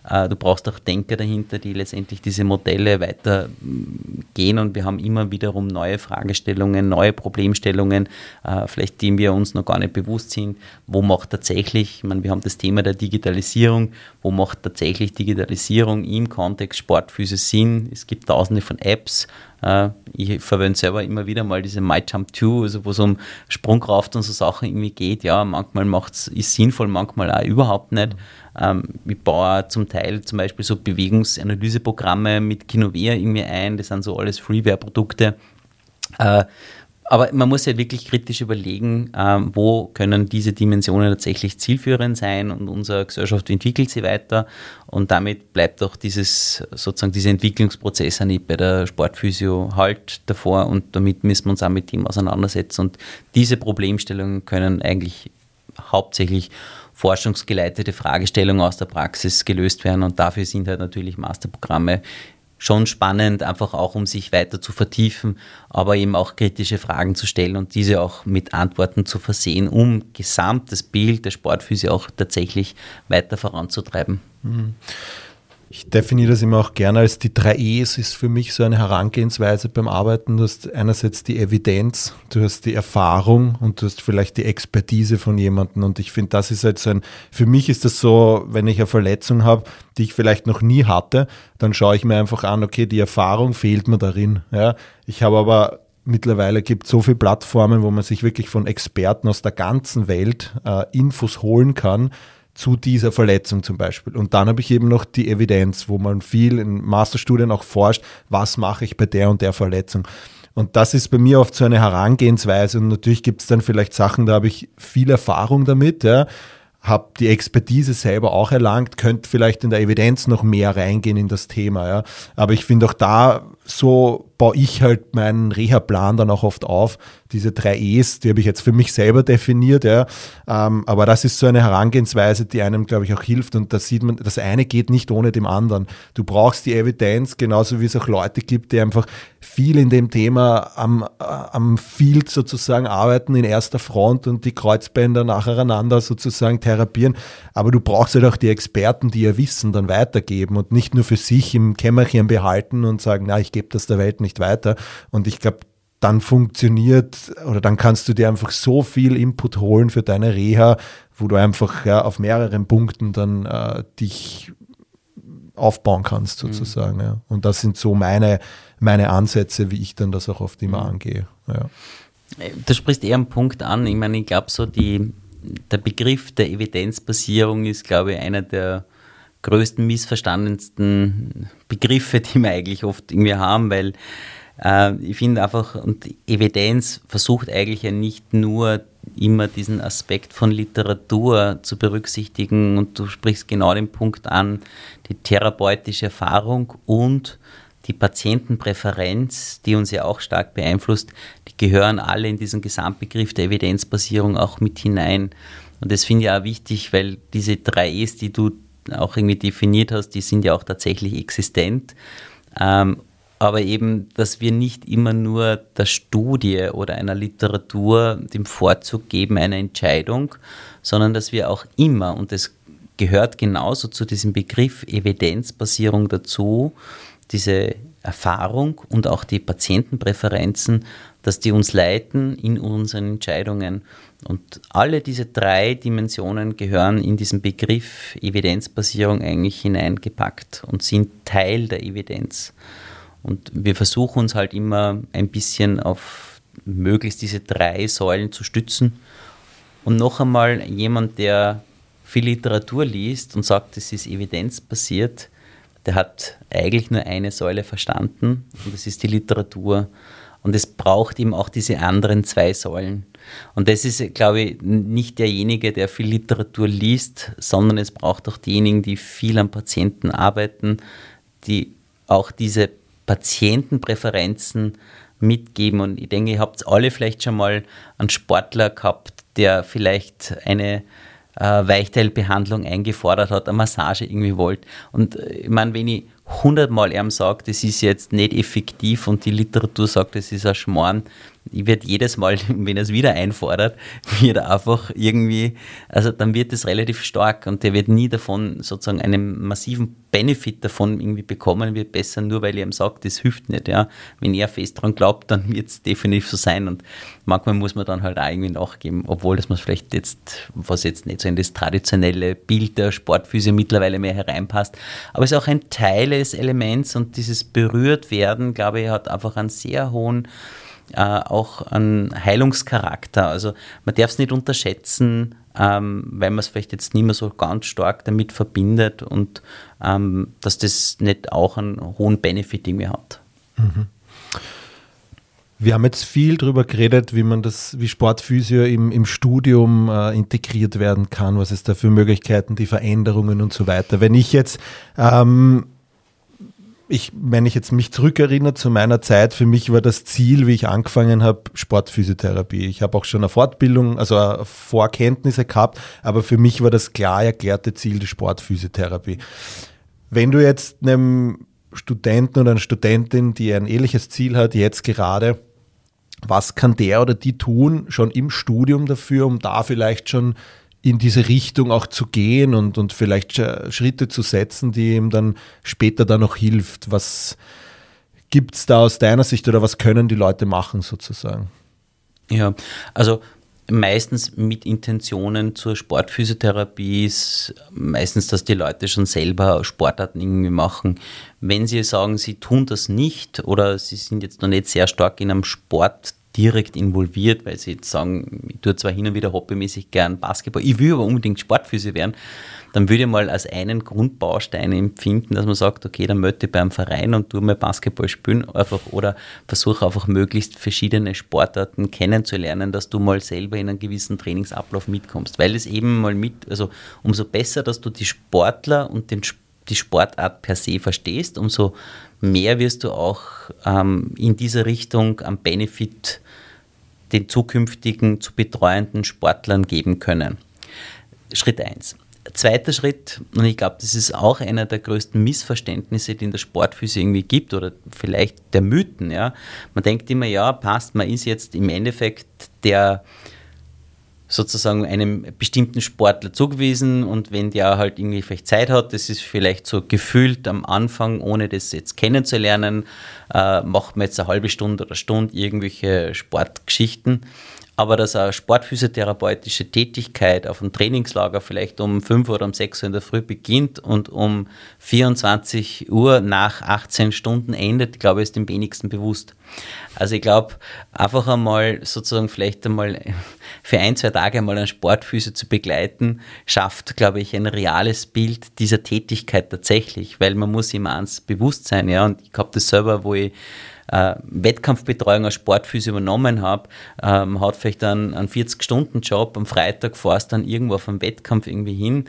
Äh, du brauchst auch Denker dahinter, die letztendlich diese Modelle weitergehen und wir haben immer wiederum neue Fragestellungen, neue Problemstellungen, äh, vielleicht denen wir uns noch gar nicht bewusst sind. Wo macht tatsächlich, ich meine, wir haben das Thema der Digitalisierung, wo macht tatsächlich Digitalisierung im Kontext Sportphysik Sinn? Es gibt tausende von Apps, äh, ich verwende selber immer wieder mal diese My Jump 2, also wo es um Sprungkraft und so Sachen irgendwie geht. Ja, manchmal macht's, ist sinnvoll, manchmal auch überhaupt nicht. Ähm, ich baue zum Teil zum Beispiel so Bewegungsanalyseprogramme mit Kinovea irgendwie ein. Das sind so alles Freeware-Produkte. Äh, aber man muss ja wirklich kritisch überlegen, ähm, wo können diese Dimensionen tatsächlich zielführend sein und unsere Gesellschaft entwickelt sie weiter und damit bleibt auch dieses sozusagen dieser Entwicklungsprozess nicht bei der Sportphysio halt davor und damit müssen wir uns auch mit dem auseinandersetzen und diese Problemstellungen können eigentlich hauptsächlich forschungsgeleitete Fragestellungen aus der Praxis gelöst werden und dafür sind halt natürlich Masterprogramme schon spannend, einfach auch um sich weiter zu vertiefen, aber eben auch kritische Fragen zu stellen und diese auch mit Antworten zu versehen, um gesamt das Bild der Sportphysik auch tatsächlich weiter voranzutreiben. Mhm. Ich definiere das immer auch gerne als die drei E's ist für mich so eine Herangehensweise beim Arbeiten. Du hast einerseits die Evidenz, du hast die Erfahrung und du hast vielleicht die Expertise von jemandem. Und ich finde, das ist halt so ein, für mich ist das so, wenn ich eine Verletzung habe, die ich vielleicht noch nie hatte, dann schaue ich mir einfach an, okay, die Erfahrung fehlt mir darin. Ja. Ich habe aber mittlerweile gibt so viele Plattformen, wo man sich wirklich von Experten aus der ganzen Welt äh, Infos holen kann zu dieser Verletzung zum Beispiel. Und dann habe ich eben noch die Evidenz, wo man viel in Masterstudien auch forscht, was mache ich bei der und der Verletzung. Und das ist bei mir oft so eine Herangehensweise. Und natürlich gibt es dann vielleicht Sachen, da habe ich viel Erfahrung damit, ja, habe die Expertise selber auch erlangt, könnte vielleicht in der Evidenz noch mehr reingehen in das Thema. Ja. Aber ich finde auch da so baue ich halt meinen Reha-Plan dann auch oft auf. Diese drei E's, die habe ich jetzt für mich selber definiert, ja. Ähm, aber das ist so eine Herangehensweise, die einem, glaube ich, auch hilft. Und da sieht man, das eine geht nicht ohne dem anderen. Du brauchst die Evidenz, genauso wie es auch Leute gibt, die einfach viel in dem Thema am, am Field sozusagen arbeiten, in erster Front und die Kreuzbänder nacheinander sozusagen therapieren. Aber du brauchst halt auch die Experten, die ihr Wissen dann weitergeben und nicht nur für sich im Kämmerchen behalten und sagen, na, ich gebe das der Welt nicht weiter. Und ich glaube, dann funktioniert oder dann kannst du dir einfach so viel Input holen für deine Reha, wo du einfach ja, auf mehreren Punkten dann äh, dich aufbauen kannst sozusagen. Mhm. Ja. Und das sind so meine, meine Ansätze, wie ich dann das auch oft immer mhm. angehe. Ja. Du sprichst eher einen Punkt an. Ich meine, ich glaube so, die, der Begriff der Evidenzbasierung ist, glaube ich, einer der größten, missverstandensten Begriffe, die wir eigentlich oft irgendwie haben, weil äh, ich finde einfach, und Evidenz versucht eigentlich ja nicht nur immer diesen Aspekt von Literatur zu berücksichtigen und du sprichst genau den Punkt an, die therapeutische Erfahrung und die Patientenpräferenz, die uns ja auch stark beeinflusst, die gehören alle in diesen Gesamtbegriff der Evidenzbasierung auch mit hinein. Und das finde ich auch wichtig, weil diese drei E's, die du auch irgendwie definiert hast, die sind ja auch tatsächlich existent. Ähm, aber eben, dass wir nicht immer nur der Studie oder einer Literatur dem Vorzug geben einer Entscheidung, sondern dass wir auch immer, und das gehört genauso zu diesem Begriff Evidenzbasierung dazu, diese Erfahrung und auch die Patientenpräferenzen, dass die uns leiten in unseren Entscheidungen. Und alle diese drei Dimensionen gehören in diesen Begriff Evidenzbasierung eigentlich hineingepackt und sind Teil der Evidenz. Und wir versuchen uns halt immer ein bisschen auf möglichst diese drei Säulen zu stützen. Und noch einmal, jemand, der viel Literatur liest und sagt, es ist evidenzbasiert, der hat eigentlich nur eine Säule verstanden und das ist die Literatur. Und es braucht ihm auch diese anderen zwei Säulen. Und das ist, glaube ich, nicht derjenige, der viel Literatur liest, sondern es braucht auch diejenigen, die viel am Patienten arbeiten, die auch diese Patientenpräferenzen mitgeben. Und ich denke, ihr habt alle vielleicht schon mal einen Sportler gehabt, der vielleicht eine äh, Weichteilbehandlung eingefordert hat, eine Massage irgendwie wollte. Und äh, ich meine, wenn ich hundertmal ihm sage, das ist jetzt nicht effektiv und die Literatur sagt, das ist ein Schmarrn, ich werde jedes Mal, wenn er es wieder einfordert, wird einfach irgendwie, also dann wird es relativ stark und der wird nie davon sozusagen einen massiven Benefit davon irgendwie bekommen, wird besser, nur weil er ihm sagt, das hilft nicht. Ja. Wenn er fest dran glaubt, dann wird es definitiv so sein und manchmal muss man dann halt auch irgendwie nachgeben, obwohl das man vielleicht jetzt, was jetzt nicht so in das traditionelle Bild der Sportphysik mittlerweile mehr hereinpasst, aber es ist auch ein Teil des Elements und dieses Berührtwerden, glaube ich, hat einfach einen sehr hohen äh, auch einen Heilungscharakter. Also man darf es nicht unterschätzen, ähm, weil man es vielleicht jetzt nicht mehr so ganz stark damit verbindet und ähm, dass das nicht auch einen hohen Benefit irgendwie hat. Mhm. Wir haben jetzt viel darüber geredet, wie man das, wie Sportphysio im, im Studium äh, integriert werden kann, was es da für Möglichkeiten, die Veränderungen und so weiter. Wenn ich jetzt ähm, ich, wenn ich jetzt mich zurückerinnere zu meiner Zeit, für mich war das Ziel, wie ich angefangen habe, Sportphysiotherapie. Ich habe auch schon eine Fortbildung, also Vorkenntnisse gehabt, aber für mich war das klar erklärte Ziel die Sportphysiotherapie. Wenn du jetzt einem Studenten oder einer Studentin, die ein ähnliches Ziel hat, jetzt gerade, was kann der oder die tun, schon im Studium dafür, um da vielleicht schon in diese Richtung auch zu gehen und, und vielleicht Schritte zu setzen, die ihm dann später dann noch hilft. Was gibt es da aus deiner Sicht oder was können die Leute machen sozusagen? Ja, also meistens mit Intentionen zur Sportphysiotherapie ist meistens, dass die Leute schon selber Sportarten irgendwie machen. Wenn sie sagen, sie tun das nicht oder sie sind jetzt noch nicht sehr stark in einem Sport direkt involviert, weil sie jetzt sagen, ich tue zwar hin und wieder hobbymäßig gern Basketball, ich will aber unbedingt Sportphysio werden, dann würde ich mal als einen Grundbaustein empfinden, dass man sagt, okay, dann möchte ich beim Verein und tue mal Basketball spielen einfach oder versuche einfach möglichst verschiedene Sportarten kennenzulernen, dass du mal selber in einen gewissen Trainingsablauf mitkommst, weil es eben mal mit, also umso besser, dass du die Sportler und den, die Sportart per se verstehst, umso mehr wirst du auch ähm, in dieser Richtung am Benefit den zukünftigen zu betreuenden Sportlern geben können. Schritt 1. Zweiter Schritt, und ich glaube, das ist auch einer der größten Missverständnisse, die in der Sportphysik irgendwie gibt, oder vielleicht der Mythen. Ja. Man denkt immer, ja, passt, man ist jetzt im Endeffekt der sozusagen einem bestimmten Sportler zugewiesen und wenn der halt irgendwie vielleicht Zeit hat, das ist vielleicht so gefühlt am Anfang, ohne das jetzt kennenzulernen, äh, macht man jetzt eine halbe Stunde oder Stunde irgendwelche Sportgeschichten aber dass eine sportphysiotherapeutische Tätigkeit auf einem Trainingslager vielleicht um 5 oder um 6 Uhr in der Früh beginnt und um 24 Uhr nach 18 Stunden endet, glaube ich, ist dem wenigsten bewusst. Also ich glaube, einfach einmal sozusagen vielleicht einmal für ein, zwei Tage einmal einen Sportphysio zu begleiten, schafft, glaube ich, ein reales Bild dieser Tätigkeit tatsächlich, weil man muss immer ans bewusst sein, ja, und ich habe das selber, wo ich äh, Wettkampfbetreuung als Sportphysio übernommen habe, ähm, hat vielleicht einen, einen 40-Stunden-Job, am Freitag fährst dann irgendwo auf einen Wettkampf irgendwie hin,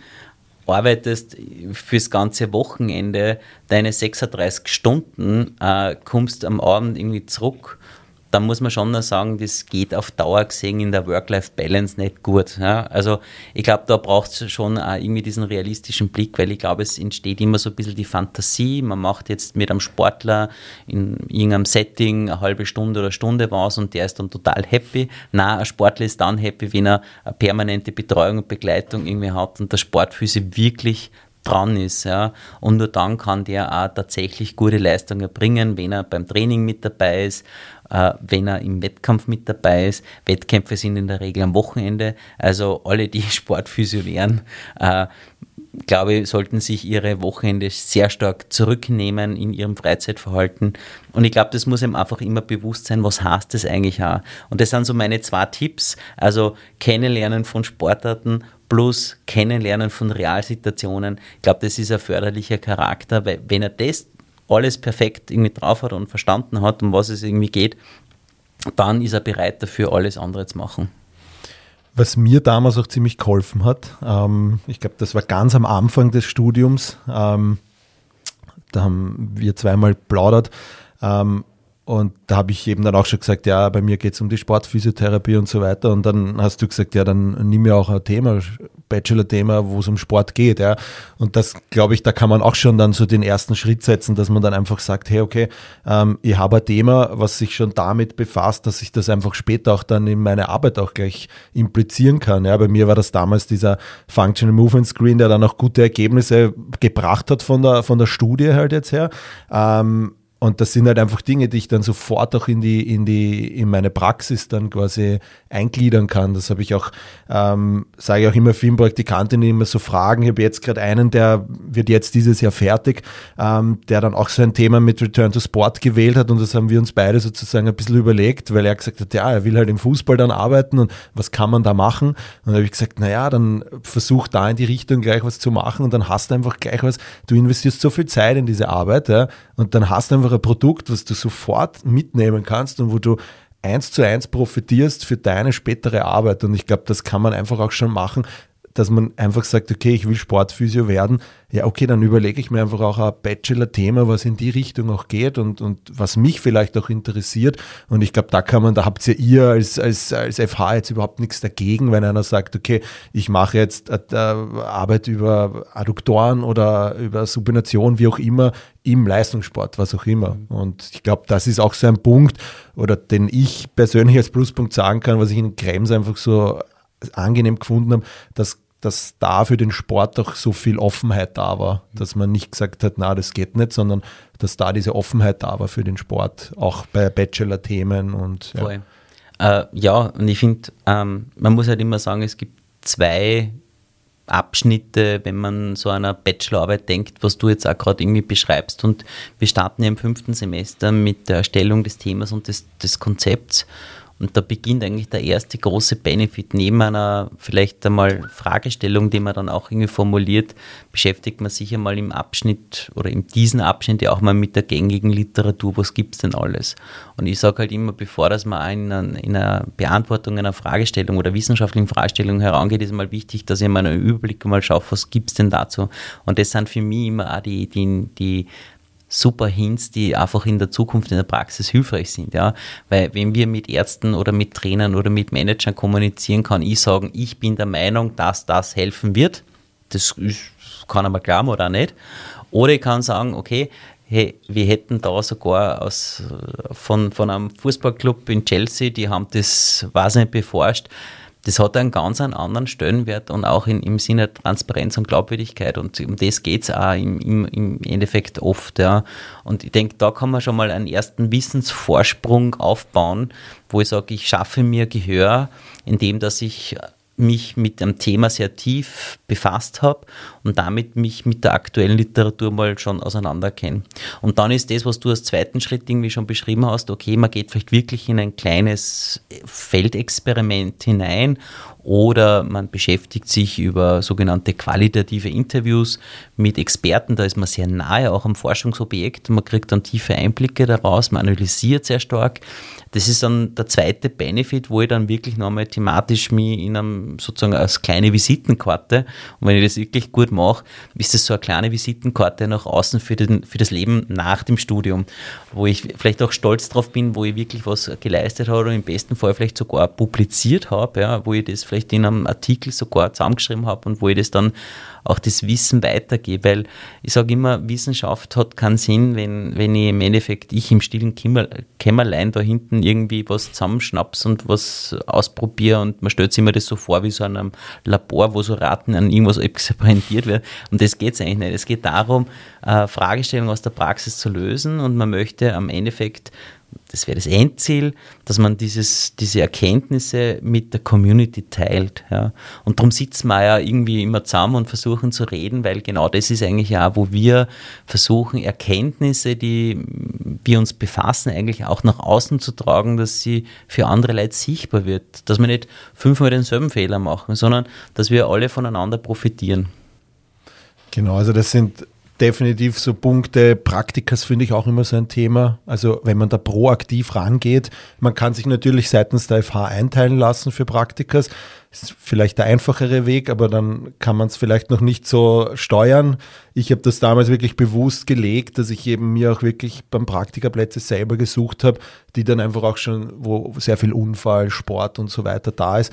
arbeitest fürs ganze Wochenende deine 36 Stunden, äh, kommst am Abend irgendwie zurück da muss man schon noch sagen, das geht auf Dauer gesehen in der Work-Life-Balance nicht gut. Ja? Also ich glaube, da braucht es schon auch irgendwie diesen realistischen Blick, weil ich glaube, es entsteht immer so ein bisschen die Fantasie. Man macht jetzt mit einem Sportler in irgendeinem Setting eine halbe Stunde oder Stunde was und der ist dann total happy. Na, ein Sportler ist dann happy, wenn er eine permanente Betreuung und Begleitung irgendwie hat und der Sportphysik wirklich dran ist. Ja. Und nur dann kann der auch tatsächlich gute Leistungen erbringen, wenn er beim Training mit dabei ist wenn er im Wettkampf mit dabei ist. Wettkämpfe sind in der Regel am Wochenende. Also alle, die Sportphysio lernen, äh, glaube ich, sollten sich ihre Wochenende sehr stark zurücknehmen in ihrem Freizeitverhalten. Und ich glaube, das muss ihm einfach immer bewusst sein, was heißt das eigentlich auch. Und das sind so meine zwei Tipps. Also Kennenlernen von Sportarten plus Kennenlernen von Realsituationen. Ich glaube, das ist ein förderlicher Charakter, weil wenn er das alles perfekt irgendwie drauf hat und verstanden hat, um was es irgendwie geht, dann ist er bereit dafür, alles andere zu machen. Was mir damals auch ziemlich geholfen hat, ähm, ich glaube, das war ganz am Anfang des Studiums, ähm, da haben wir zweimal plaudert. Ähm, und da habe ich eben dann auch schon gesagt, ja, bei mir geht es um die Sportphysiotherapie und so weiter. Und dann hast du gesagt, ja, dann nimm mir auch ein Thema, Bachelor-Thema, wo es um Sport geht. Ja. Und das, glaube ich, da kann man auch schon dann so den ersten Schritt setzen, dass man dann einfach sagt, hey, okay, ähm, ich habe ein Thema, was sich schon damit befasst, dass ich das einfach später auch dann in meine Arbeit auch gleich implizieren kann. Ja. Bei mir war das damals dieser Functional Movement Screen, der dann auch gute Ergebnisse gebracht hat von der, von der Studie halt jetzt her. Ähm, und das sind halt einfach Dinge, die ich dann sofort auch in die, in die, in meine Praxis dann quasi eingliedern kann. Das habe ich auch, ähm, sage ich auch immer vielen Praktikantinnen immer so Fragen. Ich habe jetzt gerade einen, der wird jetzt dieses Jahr fertig, ähm, der dann auch so ein Thema mit Return to Sport gewählt hat und das haben wir uns beide sozusagen ein bisschen überlegt, weil er gesagt hat, ja, er will halt im Fußball dann arbeiten und was kann man da machen? Und dann habe ich gesagt, naja, dann versuch da in die Richtung gleich was zu machen und dann hast du einfach gleich was, du investierst so viel Zeit in diese Arbeit, ja, und dann hast du einfach ein Produkt, was du sofort mitnehmen kannst und wo du eins zu eins profitierst für deine spätere Arbeit. Und ich glaube, das kann man einfach auch schon machen, dass man einfach sagt, okay, ich will Sportphysio werden, ja, okay, dann überlege ich mir einfach auch ein Bachelor-Thema, was in die Richtung auch geht und, und was mich vielleicht auch interessiert. Und ich glaube, da kann man, da habt ihr ihr als, als, als FH jetzt überhaupt nichts dagegen, wenn einer sagt, okay, ich mache jetzt äh, Arbeit über Adduktoren oder über Supination, wie auch immer, im Leistungssport, was auch immer. Und ich glaube, das ist auch so ein Punkt, oder den ich persönlich als Pluspunkt sagen kann, was ich in Krems einfach so angenehm gefunden habe, dass dass da für den Sport auch so viel Offenheit da war, dass man nicht gesagt hat, na, das geht nicht, sondern dass da diese Offenheit da war für den Sport, auch bei Bachelor-Themen und ja. Äh, ja, und ich finde, ähm, man muss halt immer sagen, es gibt zwei Abschnitte, wenn man so einer Bachelorarbeit denkt, was du jetzt auch gerade irgendwie beschreibst. Und wir starten ja im fünften Semester mit der Erstellung des Themas und des, des Konzepts. Und da beginnt eigentlich der erste große Benefit. Neben einer vielleicht einmal Fragestellung, die man dann auch irgendwie formuliert, beschäftigt man sich einmal im Abschnitt oder in diesem Abschnitt ja auch mal mit der gängigen Literatur. Was gibt es denn alles? Und ich sage halt immer, bevor dass man in einer, in einer Beantwortung einer Fragestellung oder wissenschaftlichen Fragestellung herangeht, ist mal wichtig, dass ich mal einen Überblick mal schaue, was gibt es denn dazu? Und das sind für mich immer auch die, die, die super Hints, die einfach in der Zukunft in der Praxis hilfreich sind. Ja? Weil wenn wir mit Ärzten oder mit Trainern oder mit Managern kommunizieren, kann ich sagen, ich bin der Meinung, dass das helfen wird. Das ist, kann aber glauben oder auch nicht. Oder ich kann sagen, okay, hey, wir hätten da sogar aus, von, von einem Fußballclub in Chelsea, die haben das, weiß nicht, beforscht, das hat einen ganz anderen Stellenwert und auch in, im Sinne Transparenz und Glaubwürdigkeit. Und um das geht es auch im, im, im, Endeffekt oft. Ja. Und ich denke, da kann man schon mal einen ersten Wissensvorsprung aufbauen, wo ich sage, ich schaffe mir Gehör, indem dass ich mich mit dem Thema sehr tief befasst habe und damit mich mit der aktuellen Literatur mal schon auseinander kenne. Und dann ist das, was du als zweiten Schritt irgendwie schon beschrieben hast, okay, man geht vielleicht wirklich in ein kleines Feldexperiment hinein oder man beschäftigt sich über sogenannte qualitative Interviews mit Experten. Da ist man sehr nahe auch am Forschungsobjekt. Man kriegt dann tiefe Einblicke daraus, man analysiert sehr stark. Das ist dann der zweite Benefit, wo ich dann wirklich nochmal thematisch mich in einem sozusagen als kleine Visitenkarte und wenn ich das wirklich gut mache, ist das so eine kleine Visitenkarte nach außen für, den, für das Leben nach dem Studium, wo ich vielleicht auch stolz drauf bin, wo ich wirklich was geleistet habe und im besten Fall vielleicht sogar publiziert habe, ja, wo ich das vielleicht in einem Artikel sogar zusammengeschrieben habe und wo ich das dann auch das Wissen weitergebe, weil ich sage immer, Wissenschaft hat keinen Sinn, wenn, wenn ich im Endeffekt, ich im stillen Kämmerlein da hinten irgendwie was zusammenschnaps und was ausprobiere und man stellt sich immer das so vor wie so einem Labor, wo so Raten an irgendwas experimentiert wird und das geht es eigentlich nicht. Es geht darum, äh, Fragestellungen aus der Praxis zu lösen und man möchte am Endeffekt das wäre das Endziel, dass man dieses, diese Erkenntnisse mit der Community teilt. Ja. Und darum sitzen wir ja irgendwie immer zusammen und versuchen zu reden, weil genau das ist eigentlich ja, wo wir versuchen, Erkenntnisse, die wir uns befassen, eigentlich auch nach außen zu tragen, dass sie für andere Leute sichtbar wird. Dass wir nicht fünfmal denselben Fehler machen, sondern dass wir alle voneinander profitieren. Genau, also das sind definitiv so Punkte. Praktikas finde ich auch immer so ein Thema. Also wenn man da proaktiv rangeht, man kann sich natürlich seitens der FH einteilen lassen für Praktikas. Ist vielleicht der einfachere Weg, aber dann kann man es vielleicht noch nicht so steuern. Ich habe das damals wirklich bewusst gelegt, dass ich eben mir auch wirklich beim Praktikaplätze selber gesucht habe, die dann einfach auch schon, wo sehr viel Unfall, Sport und so weiter da ist.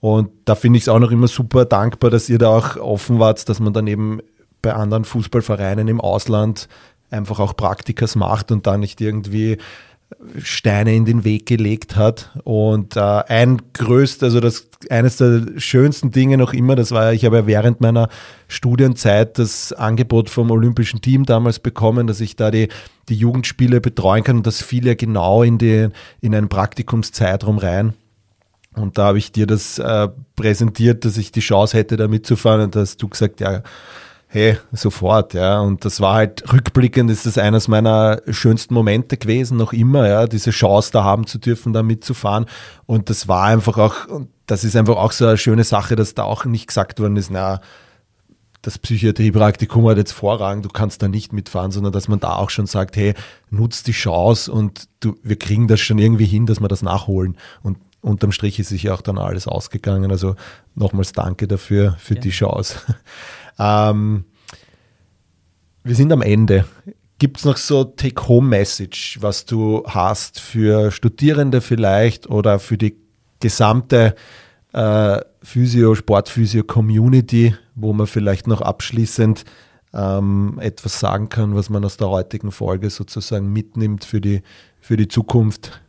Und da finde ich es auch noch immer super dankbar, dass ihr da auch offen wart, dass man dann eben bei anderen Fußballvereinen im Ausland einfach auch Praktikas macht und da nicht irgendwie Steine in den Weg gelegt hat. Und äh, ein größt, also das eines der schönsten Dinge noch immer, das war, ich habe ja während meiner Studienzeit das Angebot vom Olympischen Team damals bekommen, dass ich da die, die Jugendspiele betreuen kann und das fiel ja genau in, die, in einen Praktikumszeitraum rein. Und da habe ich dir das äh, präsentiert, dass ich die Chance hätte, da mitzufahren. Und da hast du gesagt, ja, hey, sofort, ja. Und das war halt rückblickend, ist das eines meiner schönsten Momente gewesen, noch immer, ja, diese Chance da haben zu dürfen, da mitzufahren. Und das war einfach auch, das ist einfach auch so eine schöne Sache, dass da auch nicht gesagt worden ist, na, das Psychiatriepraktikum hat jetzt Vorrang, du kannst da nicht mitfahren, sondern dass man da auch schon sagt, hey, nutzt die Chance und du, wir kriegen das schon irgendwie hin, dass wir das nachholen. Und unterm Strich ist sich ja auch dann alles ausgegangen. Also nochmals danke dafür, für ja. die Chance. Ähm, wir sind am Ende. Gibt es noch so Take-Home-Message, was du hast für Studierende vielleicht oder für die gesamte äh, Physio, Sportphysio-Community, wo man vielleicht noch abschließend ähm, etwas sagen kann, was man aus der heutigen Folge sozusagen mitnimmt für die, für die Zukunft?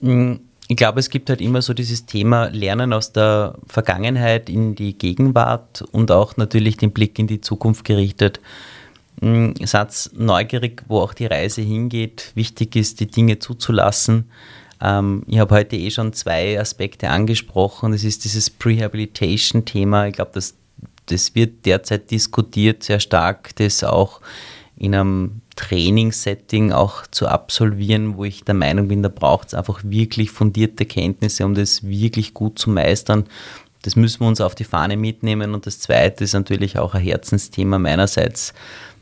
Mhm ich glaube, es gibt halt immer so dieses Thema Lernen aus der Vergangenheit in die Gegenwart und auch natürlich den Blick in die Zukunft gerichtet. Hm, Satz neugierig, wo auch die Reise hingeht. Wichtig ist, die Dinge zuzulassen. Ähm, ich habe heute eh schon zwei Aspekte angesprochen. Das ist dieses Prehabilitation-Thema. Ich glaube, das, das wird derzeit diskutiert sehr stark, das auch in einem Trainingssetting auch zu absolvieren, wo ich der Meinung bin, da braucht es einfach wirklich fundierte Kenntnisse, um das wirklich gut zu meistern. Das müssen wir uns auf die Fahne mitnehmen. Und das Zweite ist natürlich auch ein Herzensthema meinerseits,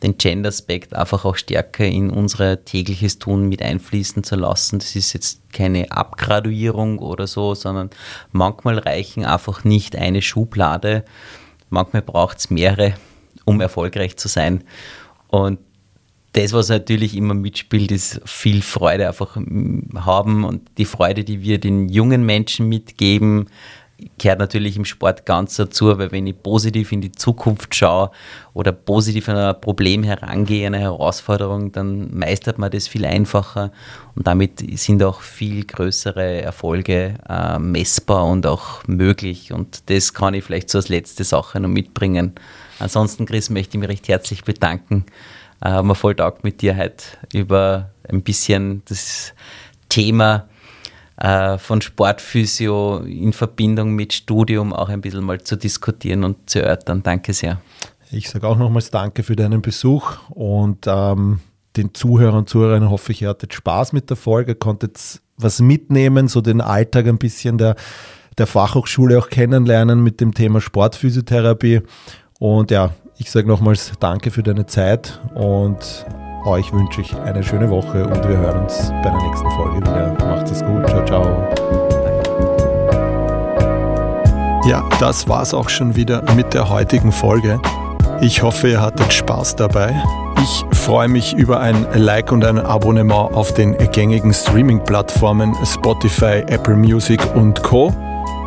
den Gender-Aspekt einfach auch stärker in unser tägliches Tun mit einfließen zu lassen. Das ist jetzt keine Abgraduierung oder so, sondern manchmal reichen einfach nicht eine Schublade. Manchmal braucht es mehrere, um erfolgreich zu sein. Und das, was natürlich immer mitspielt, ist viel Freude einfach haben. Und die Freude, die wir den jungen Menschen mitgeben, gehört natürlich im Sport ganz dazu, weil wenn ich positiv in die Zukunft schaue oder positiv an ein Problem herangehe, eine Herausforderung, dann meistert man das viel einfacher. Und damit sind auch viel größere Erfolge äh, messbar und auch möglich. Und das kann ich vielleicht so als letzte Sache noch mitbringen. Ansonsten, Chris, möchte ich mich recht herzlich bedanken. Äh, haben wir voll taugt mit dir heute über ein bisschen das Thema äh, von Sportphysio in Verbindung mit Studium auch ein bisschen mal zu diskutieren und zu erörtern. Danke sehr. Ich sage auch nochmals Danke für deinen Besuch und ähm, den Zuhörern und Zuhörern hoffe ich, ihr hattet Spaß mit der Folge, konntet was mitnehmen, so den Alltag ein bisschen der, der Fachhochschule auch kennenlernen mit dem Thema Sportphysiotherapie. Und ja, ich sage nochmals Danke für deine Zeit und euch wünsche ich eine schöne Woche und wir hören uns bei der nächsten Folge wieder. Macht es gut. Ciao, ciao. Ja, das war's auch schon wieder mit der heutigen Folge. Ich hoffe, ihr hattet Spaß dabei. Ich freue mich über ein Like und ein Abonnement auf den gängigen Streaming-Plattformen Spotify, Apple Music und Co.